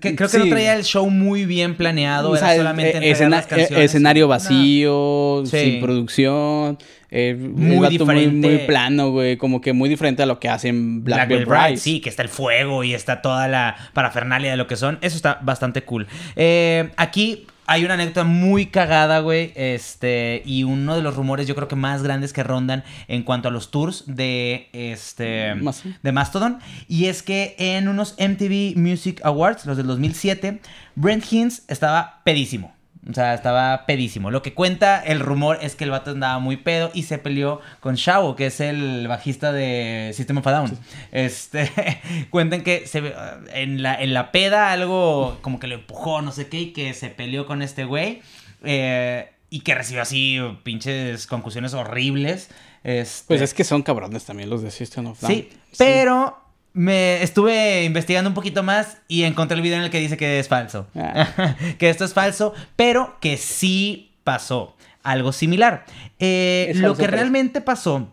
Que- creo que Sí. no traía el show muy bien planeado, o era sea, solamente eh, entregar escena- las canciones. escenario No. vacío, Sí. sin producción. eh, Muy diferente. Muy, muy plano, güey. Como que muy diferente a lo que hacen Black, Veil Brides. Sí, que está el fuego y está toda la parafernalia de lo que son. Eso está bastante cool. Eh, aquí hay una anécdota muy cagada, güey. Este, y uno de los rumores, yo creo que más grandes que rondan en cuanto a los tours de este Más- de Mastodon. Y es que en unos MTV Music Awards, los del 2007, Brent Hinds estaba pedísimo. O sea, estaba pedísimo. Lo que cuenta el rumor es que el vato andaba muy pedo y se peleó con Shao, que es el bajista de System of a Down. Este, cuentan que se, ve- en, la, en la peda algo como que lo empujó, no sé qué, y que se peleó con este güey. eh, y que recibió así pinches concusiones horribles. Este, Pues es que son cabrones también los de System of a Down. Sí, pero me estuve investigando un poquito más y encontré el video en el que dice que es falso. Ah. que esto es falso, pero que sí pasó algo similar. Eh, lo que realmente pasó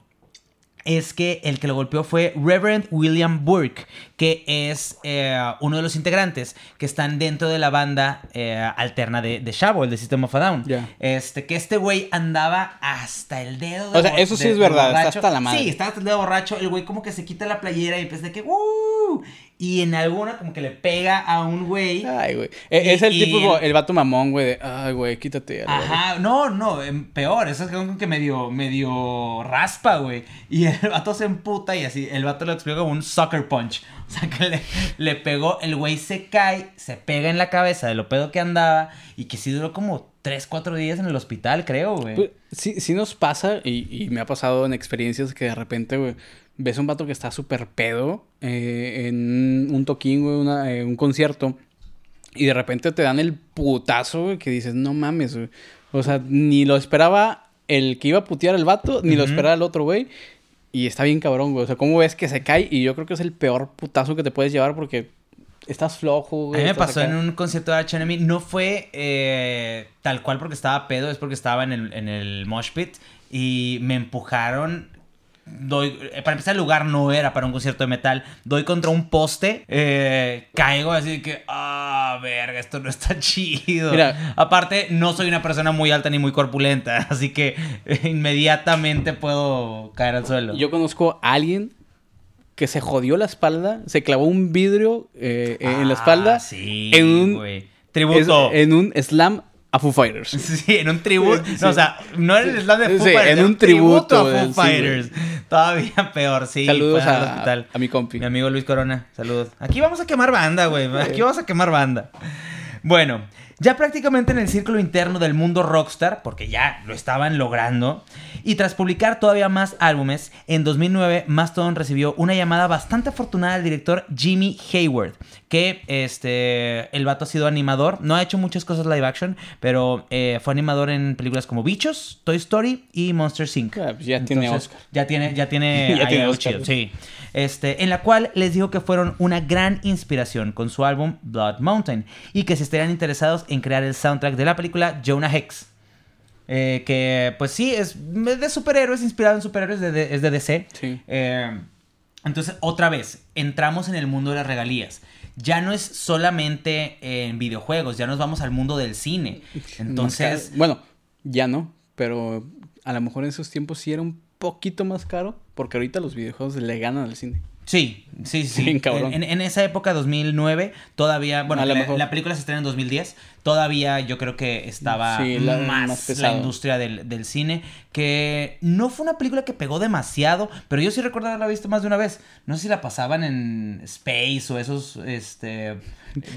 es que el que lo golpeó fue Reverend William Burke, que es eh, uno de los integrantes que están dentro de la banda eh, alterna de, de Shavo, el de System of a Down. Este, que este güey andaba hasta el dedo. O sea, eso sí de- es de verdad, está hasta la madre. Sí, está hasta el dedo borracho. El güey como que se quita la playera y empieza de que ¡Uh! Y en alguna como que le pega a un güey. Ay, güey. E- Y- Es el y tipo, el- el vato mamón, güey, de, ay, güey, quítate. a la verga". Ajá, no, no, em, peor, eso es como que medio, medio raspa, güey. Y el vato se emputa y así, el vato lo explica como un sucker punch. O sea, que le, le pegó, el güey se cae, se pega en la cabeza de lo pedo que andaba y que sí duró como 3, 4 días en el hospital, creo, güey. Pues, sí, sí nos pasa, y, y me ha pasado en experiencias que de repente, güey, ves un vato que está súper pedo eh, en un toquín, güey, una- eh, un concierto, y de repente te dan el putazo, güey, que dices, no mames, güey. O sea, ni lo esperaba el que iba a putear al vato, ni lo Ujú. esperaba el otro, güey. Y está bien cabrón, güey. O sea, ¿cómo ves que se cae? Y yo creo que es el peor putazo que te puedes llevar porque estás flojo, A güey. mí me pasó acá. en un concierto de Enemy. No fue eh, tal cual porque estaba pedo, es porque estaba en el, en el mosh pit y me empujaron. Doy, eh, para empezar, el lugar no era para un concierto de metal. Doy contra un poste, eh, caigo así que, ah, verga, esto no está chido. Mira. Aparte, no soy una persona muy alta ni muy corpulenta, así que eh, inmediatamente puedo caer al suelo. Yo conozco a alguien que se jodió la espalda, se clavó un vidrio eh, en la Ah, espalda sí, en un, es- Tributo. en un slam a Foo Fighters. Sí, en un tributo. No, o sea, no en el slam de Foo Sí, Fighters, en era un tributo, a Foo. Fighters. Todavía peor, sí. Saludos a, a mi compi. Mi amigo Luis Corona, saludos. Aquí vamos a quemar banda, güey. Aquí vamos a quemar banda. Bueno, ya prácticamente en el círculo interno del mundo rockstar, porque ya lo estaban logrando, y tras publicar todavía más álbumes, en 2009 Mastodon recibió una llamada bastante afortunada del director Jimmy Hayward, que este, el vato ha sido animador, no ha hecho muchas cosas live action, pero eh, fue animador en películas como Bichos, Toy Story y Monster Inc. Ah, pues ya tiene Oscar. Ya tiene, ya tiene, Ya tiene Oscar. chido, sí. Este, en la cual les dijo que fueron una gran inspiración con su álbum Blood Mountain y que se estarían interesados en crear el soundtrack de la película Jonah Hex. Eh, que pues sí, es de superhéroes, inspirado en superhéroes, de- de- es de DC. Sí. Eh, entonces, otra vez, entramos en el mundo de las regalías. Ya no es solamente en videojuegos, ya nos vamos al mundo del cine. Entonces. Bueno, ya no, pero a lo mejor en esos tiempos sí era un poquito más caro, porque ahorita los videojuegos le ganan al cine. Sí, sí, sí. Bien cabrón. En, en esa época, 2009, todavía, bueno, la, la película se estrena en 2010, todavía yo creo que estaba Sí, la- más, más la industria del, del cine, que no fue una película que pegó demasiado, pero yo sí recuerdo haberla visto más de una vez. No sé si la pasaban en Space o esos, este,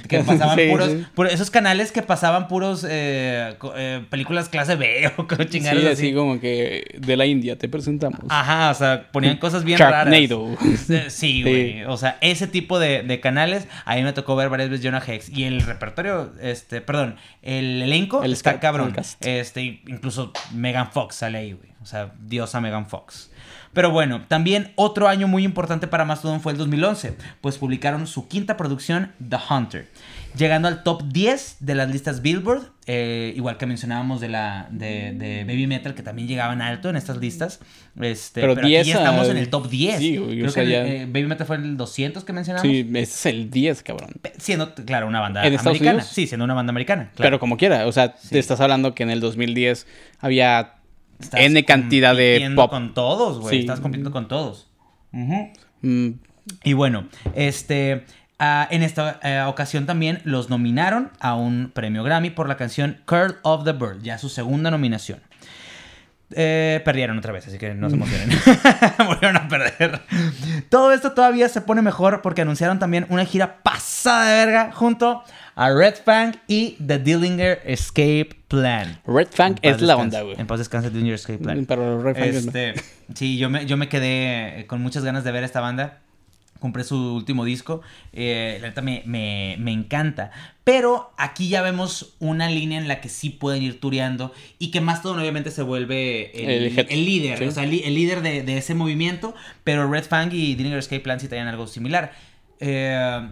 que pasaban Sí, puros, sí. puro- esos canales que pasaban puros eh, eh, películas clase B o con Sí, chingados así, así. como que de la India te presentamos. Ajá, o sea, ponían cosas bien raras. Sharknado. Sí, Sí, güey. O sea, ese tipo de, de canales, a mí me tocó ver varias veces Jonah Hex. Y el repertorio, este, perdón, el elenco El está cabrón. el. Este, incluso Megan Fox sale ahí, güey. O sea, diosa Megan Fox. Pero bueno, también otro año muy importante para Mastodon fue el 2011, pues publicaron su quinta producción, The Hunter, llegando al top 10 de las listas Billboard, eh, igual que mencionábamos de la de, de Baby Metal, que también llegaban alto en estas listas. Este, Pero pero, 10 aquí estamos en el top 10. Sí, güey, o Creo sea, que ya- eh, Baby Metal fue el 200 que mencionamos. Sí, ese es el 10, cabrón. Siendo, claro, una banda ¿En americana. Unidos? Sí, siendo una banda americana. claro. Pero como quiera, o sea, Sí. te estás hablando que en el 2010 había Estás N cantidad de pop. con todos, güey. Sí. Estás compitiendo con todos. Mm, Y bueno, este. Ah, en esta eh, ocasión también los nominaron a un premio Grammy por la canción Curl of the Bird, ya su segunda nominación. Eh, perdieron otra vez, así que no se emocionen. Volvieron a perder. Todo esto todavía se pone mejor porque anunciaron también una gira pasada de verga junto a Red Fang y The Dillinger Escape Plan. Red Fang es la onda, güey. En paz descanse Dillinger Escape Plan. Pero Red Fang es- Este, sí, yo me, yo me quedé con muchas ganas de ver esta banda. Compré su último disco. eh, la neta me, me- me encanta. Pero aquí ya vemos una línea en la que sí pueden ir tureando. Y que Mastodon obviamente se vuelve el, El head. el líder. Sí. O sea, el, líder de, de ese movimiento. Pero Red Fang y Dillinger Escape Plan sí traían algo similar. Eh,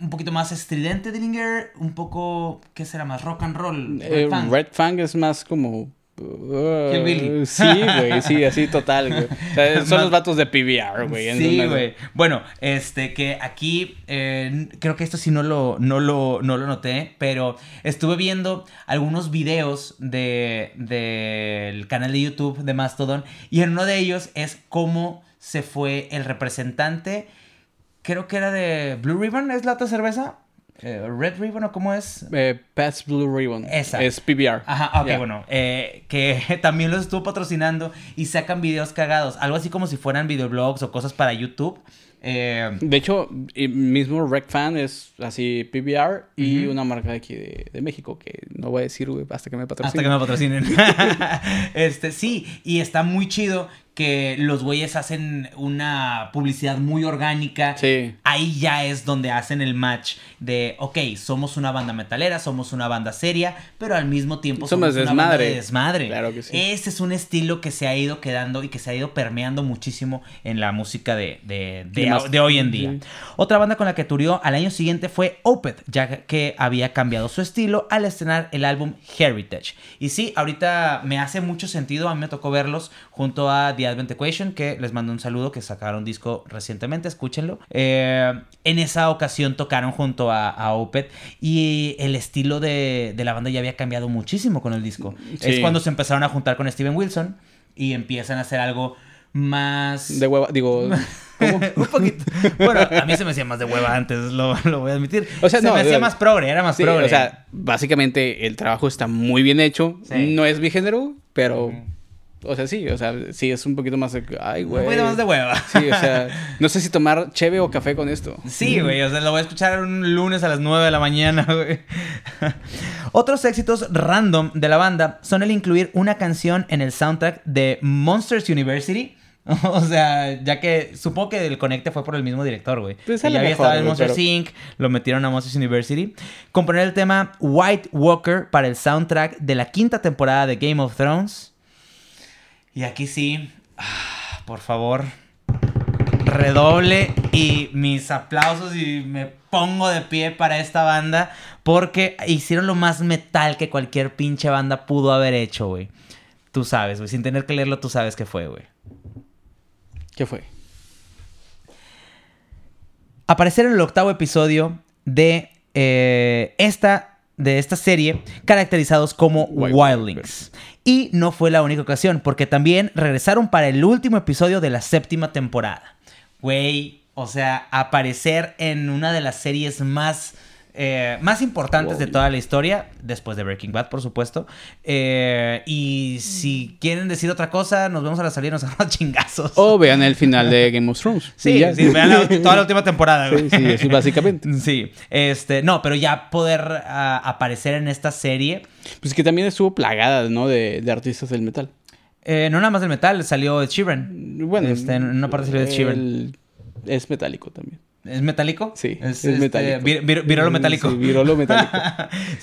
un poquito más estridente Dillinger. Un poco. ¿Qué será más? Rock and roll. Eh, Fang. Red Fang es más como. Uh, Hillbilly. sí, güey, sí, así total, güey. O sea, son los vatos de PBR, güey. Sí, güey. Bueno, este, que aquí, eh, creo que esto sí no lo, no lo, no lo noté, pero estuve viendo algunos videos de, del canal de YouTube de Mastodon y en uno de ellos es cómo se fue el representante, creo que era de Blue Ribbon, ¿es la otra cerveza? Eh, Red Ribbon o cómo es? Eh, Blue Ribbon. Esa. Es PBR. Ajá, ok, bueno, eh, que también los estuvo patrocinando y sacan videos cagados, algo así como si fueran videoblogs o cosas para YouTube, Eh, de hecho, mismo RecFan es así PBR y una marca de aquí de, México que no voy a decir, hasta que me patrocinen. Hasta que me patrocinen. este, sí, y está muy chido que los güeyes hacen una publicidad muy orgánica. Sí. Ahí ya es donde hacen el match de, ok, somos una banda metalera, somos una banda seria, pero al mismo tiempo somos, una banda de desmadre. Claro que sí. Ese es un estilo que se ha ido quedando y que se ha ido permeando muchísimo en la música de, de, de, hoy en día. Otra banda con la que turió al año siguiente fue Opeth, ya que había cambiado su estilo al estrenar el álbum Heritage. Y sí, ahorita me hace mucho sentido, a mí me tocó verlos junto a The Advent Equation, que les mando un saludo, que sacaron disco recientemente, escúchenlo. Eh, en esa ocasión tocaron junto a, a Opeth y el estilo de, la banda ya había cambiado muchísimo con el disco. Es cuando se empezaron a juntar con Steven Wilson y empiezan a hacer algo más... De hueva, digo... un poquito. Bueno, a mí se me hacía más de hueva antes, lo, voy a admitir. O sea, se me hacía más progre, era más progre. O sea, básicamente el trabajo está muy bien hecho. No es mi género, pero... O sea, sí, o sea, sí, es un poquito más de... Ay, güey. Un poquito más de hueva. Sí, o sea, no sé si tomar cheve o café con esto. Sí, güey, o sea, lo voy a escuchar un lunes a las 9 de la mañana, güey. Otros éxitos random de la banda son el incluir una canción en el soundtrack de Monsters University. O sea, ya que supongo que el conecte fue por el mismo director, güey. Pues ya había estado en Monsters Inc., lo metieron a Monsters University. Componer el tema White Walker para el soundtrack de la quinta temporada de Game of Thrones. Y aquí sí, ah, por favor, redoble y mis aplausos y me pongo de pie para esta banda porque hicieron lo más metal que cualquier pinche banda pudo haber hecho, güey. Tú sabes, güey, sin tener que leerlo, tú sabes qué fue, güey. ¿Qué fue? Aparecer en el octavo episodio de eh, esta de esta serie caracterizados como Wildlings. Y no fue la única ocasión, porque también regresaron para el último episodio de la séptima temporada. Güey, o sea, aparecer en una de las series más eh, más importantes de toda la historia, después de Breaking Bad, por supuesto. Eh, y si quieren decir otra cosa, nos vemos a la salida, nos agarramos chingazos. O vean el final de Game of Thrones. Sí, sí vean toda la última temporada. Sí, sí, básicamente. Sí, este, no, pero ya poder ah, aparecer en esta serie. Pues que también estuvo plagada, ¿no? De, artistas del metal. Eh, no nada más del metal, salió Ed Sheeran. Bueno, este, en una parte salió Ed Sheeran. Es metálico también. ¿Es metálico? Sí, es, es metálico. virolo metálico. Sí, virolo metálico.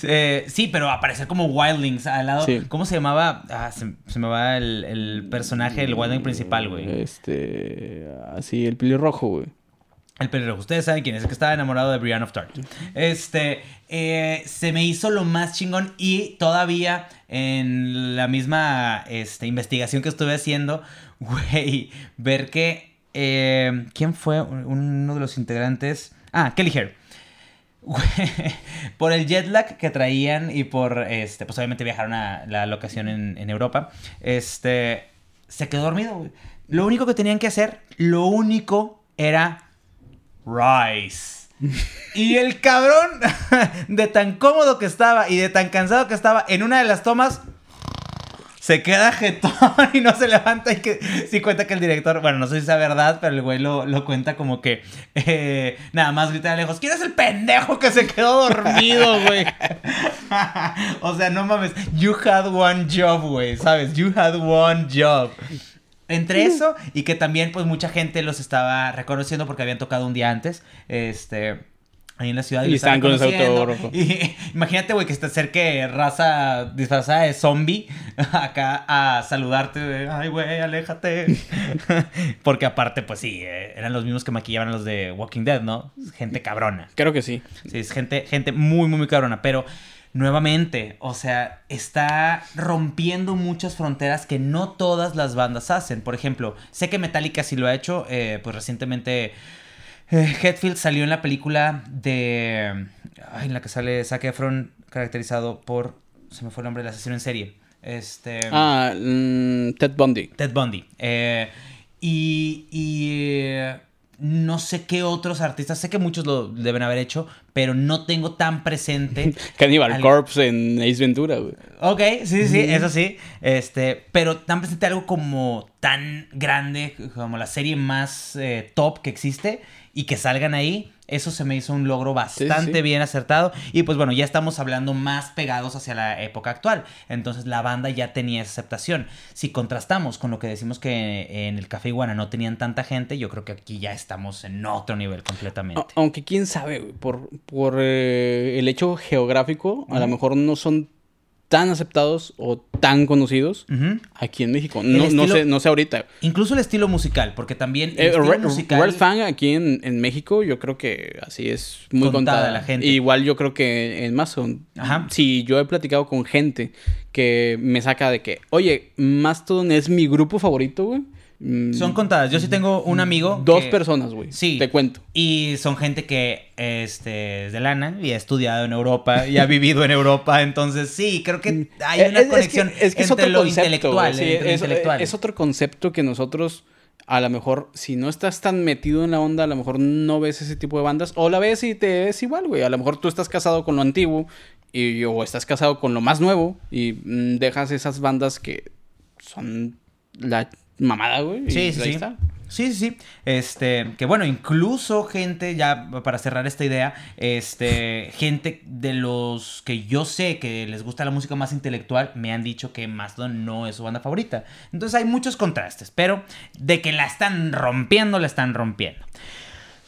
Eh, sí, pero aparecer como Wildlings al lado. ¿Cómo se llamaba? Ah, se, me va el, el, personaje, el Wildling principal, güey. Este. Así, el pelirrojo, güey. El pelirrojo. Ustedes saben quién es, el que estaba enamorado de Brienne of Tart. Este. Eh, se me hizo lo más chingón y todavía en la misma este, investigación que estuve haciendo, güey, ver que eh, ¿Quién fue uno de los integrantes? Ah, Kelly Hare. por el jet lag que traían y por, este, pues obviamente viajaron a la locación en, Europa, este, se quedó dormido, Lo único que tenían que hacer, lo único era Rise. Y el cabrón, de tan cómodo que estaba y de tan cansado que estaba, en una de las tomas, se queda jetón y no se levanta y que sí cuenta que el director, bueno, no sé si es verdad, pero el güey lo, cuenta como que eh, nada más grita de lejos, ¿quién es el pendejo que se quedó dormido, güey? o sea, no mames, you had one job, güey, ¿sabes? You had one job. Entre eso y que también pues mucha gente los estaba reconociendo porque habían tocado un día antes, este ahí en la ciudad. Y, están con ese autógrafo. Y, imagínate, güey, que se te acerque raza disfrazada de zombie acá a saludarte. Ay, güey, aléjate. Porque aparte, pues sí, eh, eran los mismos que maquillaban los de Walking Dead, ¿no? Gente cabrona. Creo que sí. Sí, es gente, gente muy, muy, muy cabrona. Pero nuevamente, o sea, está rompiendo muchas fronteras que no todas las bandas hacen. Por ejemplo, sé que Metallica sí lo ha hecho, eh, pues recientemente eh, Hetfield salió en la película de. Ay, en la que sale Zac Efron, caracterizado por. Se me fue el nombre de la sesión en serie. Este. Ah, mm, Ted Bundy. Ted Bundy. Eh, y. y no sé qué otros artistas, sé que muchos lo deben haber hecho, pero no tengo tan presente. Cannibal al... Corpse en Ace Ventura, güey. Ok, sí, sí, eso sí. Este, pero tan presente algo como tan grande, como la serie más eh, top que existe y que salgan ahí. Eso se me hizo un logro bastante bien acertado. Y pues bueno, ya estamos hablando más pegados hacia la época actual. Entonces la banda ya tenía esa aceptación. Si contrastamos con lo que decimos que en el Café Iguana no tenían tanta gente, yo creo que aquí ya estamos en otro nivel completamente. Aunque quién sabe, por, por eh, el hecho geográfico, a lo mejor no son tan aceptados o tan conocidos aquí en México. No, no, sé, no sé ahorita. Incluso el estilo musical, porque también el eh, musical... Fan aquí en, en, México, yo creo que así es muy contada, la gente. Igual yo creo que en Mastodon. Ajá. Sí, yo he platicado con gente que me saca de que, oye, Mastodon es mi grupo favorito, güey. Mm, son contadas. Yo sí tengo un amigo. Dos personas, güey. Sí. Te cuento. Y son gente que este, es de lana y ha estudiado en Europa y ha vivido en Europa. Entonces, sí, creo que hay una conexión es que, es entre lo intelectual. es, otro concepto que nosotros, a lo mejor, si no estás tan metido en la onda, a lo mejor no ves ese tipo de bandas. O la ves y te es igual, güey. A lo mejor tú estás casado con lo antiguo y, o estás casado con lo más nuevo y mm, dejas esas bandas que son la mamada, güey. Sí, sí, sí. Sí, sí, Este, que bueno, incluso gente, ya para cerrar esta idea, este, gente de los que yo sé que les gusta la música más intelectual, me han dicho que Mastodon no es su banda favorita. Entonces hay muchos contrastes, pero de que la están rompiendo, la están rompiendo.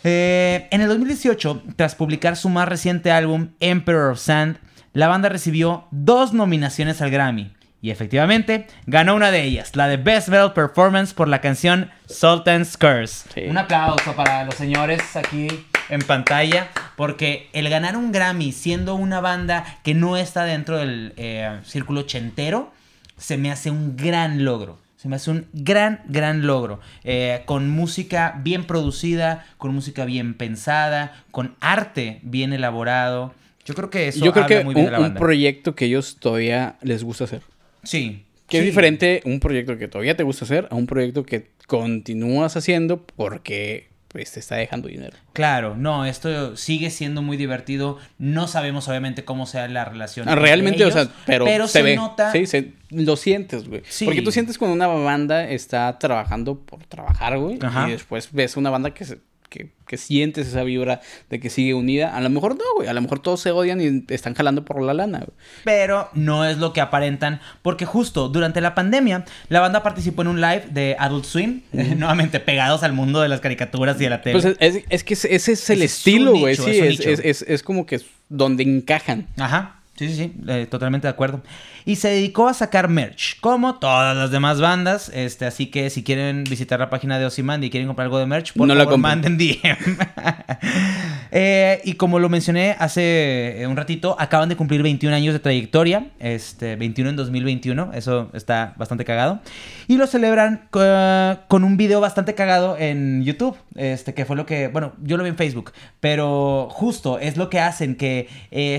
Eh, en el 2018, tras publicar su más reciente álbum, Emperor of Sand, la banda recibió dos nominaciones al Grammy. Y efectivamente, ganó una de ellas, la de Best Metal Performance por la canción Sultan's Curse. Un aplauso para los señores aquí en pantalla, porque el ganar un Grammy siendo una banda que no está dentro del eh, círculo chentero, se me hace un gran logro. Se me hace un gran, gran logro. Eh, con música bien producida, con música bien pensada, con arte bien elaborado. Yo creo que eso Yo creo que muy bien un, de la banda. un proyecto que ellos todavía les gusta hacer. Sí. Que es diferente un proyecto que todavía te gusta hacer a un proyecto que continúas haciendo porque pues te está dejando dinero. Claro, no, esto sigue siendo muy divertido. No sabemos obviamente cómo sea la relación. Ah, realmente, o sea, pero, se, ve. nota. Sí, se, lo sientes, güey. Porque tú sientes cuando una banda está trabajando por trabajar, güey. Y después ves una banda que se, que, sientes esa vibra de que sigue unida. A lo mejor no, güey. A lo mejor todos se odian y están jalando por la lana, güey. Pero no es lo que aparentan, porque justo durante la pandemia, la banda participó en un live de Adult Swim, nuevamente pegados al mundo de las caricaturas y de la tele. Pues es, que ese es el estilo, güey. Sí, es, es como que donde encajan. Ajá. Sí, sí, sí, eh, totalmente de acuerdo. Y se dedicó a sacar merch, como todas las demás bandas. Este, así que si quieren visitar la página de Osiman y quieren comprar algo de merch, por no favor, manden DM. Eh, y como lo mencioné hace eh, un ratito, acaban de cumplir 21 años de trayectoria. Este, 21 en 2021. Eso está bastante cagado. Y lo celebran con un video bastante cagado en YouTube. Este, que fue lo que. Bueno, yo lo vi en Facebook. Pero justo es lo que hacen, que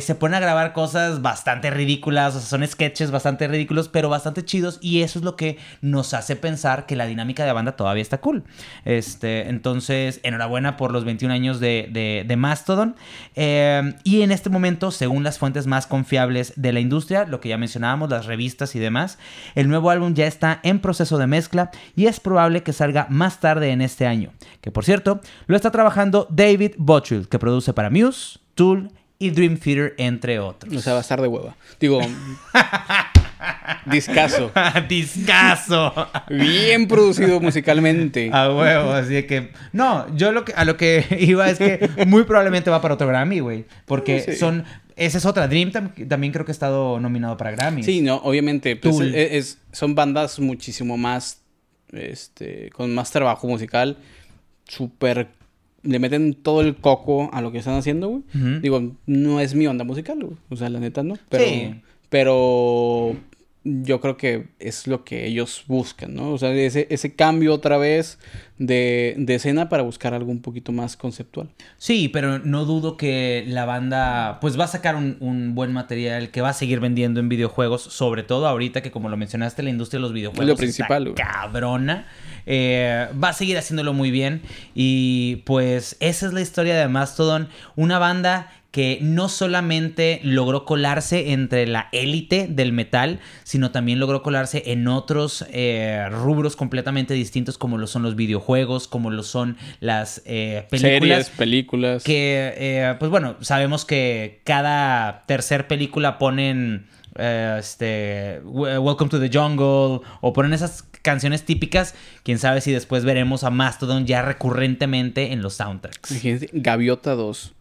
se ponen a grabar cosas bastante ridículas, o sea, son sketches bastante ridículos, pero bastante chidos y eso es lo que nos hace pensar que la dinámica de la banda todavía está cool. Este, entonces, enhorabuena por los 21 años de, de, Mastodon. Eh, y en este momento, según las fuentes más confiables de la industria, lo que ya mencionábamos, las revistas y demás, el nuevo álbum ya está en proceso de mezcla y es probable que salga más tarde en este año. Que por cierto, lo está trabajando David Bottrill, que produce para Muse, Tool y Dream Theater, entre otros. O sea, va a estar de hueva. Digo, discaso. discaso. Bien producido musicalmente. A huevo, así que... No, yo lo que, a lo que iba es que muy probablemente va para otro Grammy, güey. Porque son... Esa es otra. Dream también creo que ha estado nominado para Grammy. Sí, no, obviamente. Pues, es, son bandas muchísimo más... Este, con más trabajo musical. Súper le meten todo el coco a lo que están haciendo, güey. Digo, no es mi onda musical, güey. O sea, la neta no. Pero, sí. pero yo creo que es lo que ellos buscan, ¿no? O sea, ese, ese cambio otra vez de, de, escena para buscar algo un poquito más conceptual. Sí, pero no dudo que la banda pues va a sacar un, un, buen material que va a seguir vendiendo en videojuegos, sobre todo ahorita que como lo mencionaste, la industria de los videojuegos lo principal, está cabrona. Eh, va a seguir haciéndolo muy bien y pues esa es la historia de Mastodon, una banda que no solamente logró colarse entre la élite del metal, sino también logró colarse en otros eh, rubros completamente distintos como lo son los videojuegos, como lo son las eh, películas. Series, películas. Que, eh, pues bueno, sabemos que cada tercer película ponen... este Welcome to the Jungle o ponen esas canciones típicas quién sabe si después veremos a Mastodon ya recurrentemente en los soundtracks Gaviota 2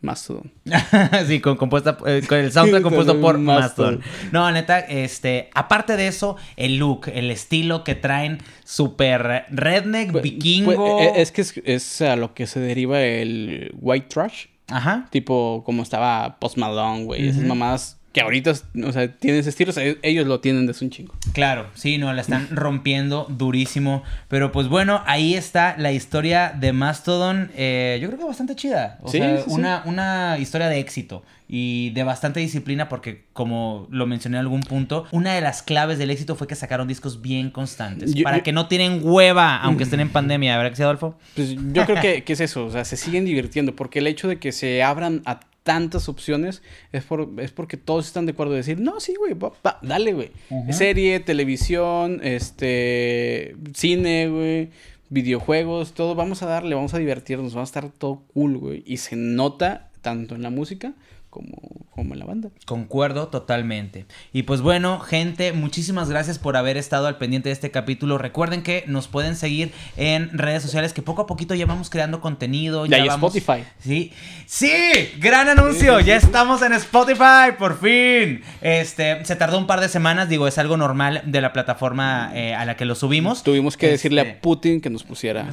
Mastodon. sí, con, compuesta, eh, con el soundtrack compuesto por Mastodon. No, neta, este, aparte de eso, el look, el estilo que traen, súper redneck, pues, vikingo. Pues, es que es, a lo que se deriva el white trash. Ajá. Tipo como estaba Post Malone, güey. Esas mamadas que ahorita, o sea, tienen ese estilo, o sea, ellos lo tienen desde un chingo. Claro, sí, no, la están rompiendo durísimo. Pero pues bueno, ahí está la historia de Mastodon. Eh, yo creo que bastante chida. O sea, una, una historia de éxito y de bastante disciplina porque como lo mencioné en algún punto, una de las claves del éxito fue que sacaron discos bien constantes, para que no tienen hueva aunque estén en pandemia, ¿verdad que sí, Adolfo? Pues yo creo que, que, es eso, o sea, se siguen divirtiendo porque el hecho de que se abran a tantas opciones, es, por, es porque todos están de acuerdo de decir, no, sí, güey, dale, güey. Serie, televisión, este, cine, güey, videojuegos, todo, vamos a darle, vamos a divertirnos, vamos a estar todo cool, güey. Y se nota tanto en la música como, como en la banda. Concuerdo totalmente. Y pues bueno, gente, muchísimas gracias por haber estado al pendiente de este capítulo. Recuerden que nos pueden seguir en redes sociales, que poco a poquito ya vamos creando contenido. Ya, ya hay Spotify. Sí, sí, gran anuncio. Ya estamos en Spotify, por fin. Este, se tardó un par de semanas, digo, es algo normal de la plataforma eh, a la que lo subimos. Tuvimos que decirle a este, Putin que nos pusiera.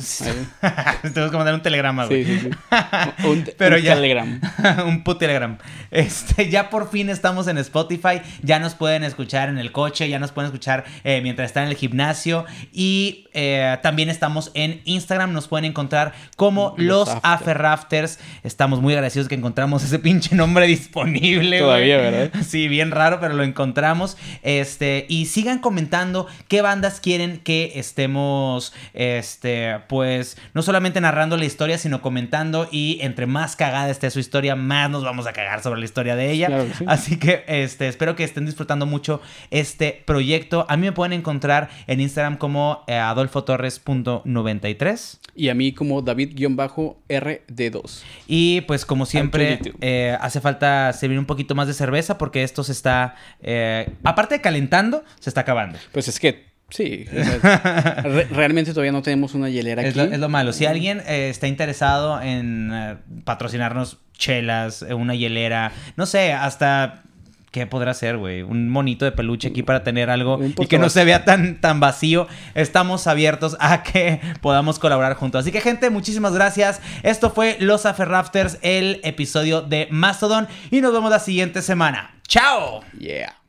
Tuvimos que mandar un telegrama, güey. Sí, sí, sí. Un, Pero ya, telegram. un put telegram. Este, ya por fin estamos en Spotify, ya nos pueden escuchar en el coche, ya nos pueden escuchar eh, mientras están en el gimnasio y eh, también estamos en Instagram, nos pueden encontrar como Los, Aferrafters. Estamos muy agradecidos que encontramos ese pinche nombre disponible. Todavía, ¿verdad? Sí, bien raro, pero lo encontramos. Este, y sigan comentando qué bandas quieren que estemos, este, pues, no solamente narrando la historia, sino comentando y entre más cagada esté su historia, más nos vamos a cagar sobre la historia de ella. Así que este, espero que estén disfrutando mucho este proyecto. A mí me pueden encontrar en Instagram como eh, adolfotorres.93. Y a mí como David-RD2. Y pues como siempre, eh, hace falta servir un poquito más de cerveza porque esto se está, eh, aparte de calentando, se está acabando. Pues es que Sí, realmente todavía no tenemos una hielera aquí. Es lo, malo. Si alguien está interesado en patrocinarnos chelas, una hielera, no sé, hasta ¿Qué podrá ser, güey? Un monito de peluche aquí para tener algo y que no se vea tan, tan vacío. Estamos abiertos a que podamos colaborar juntos. Así que, gente, muchísimas gracias. Esto fue Los Aferrafters, el episodio de Mastodon. Y nos vemos la siguiente semana. ¡Chao! Yeah.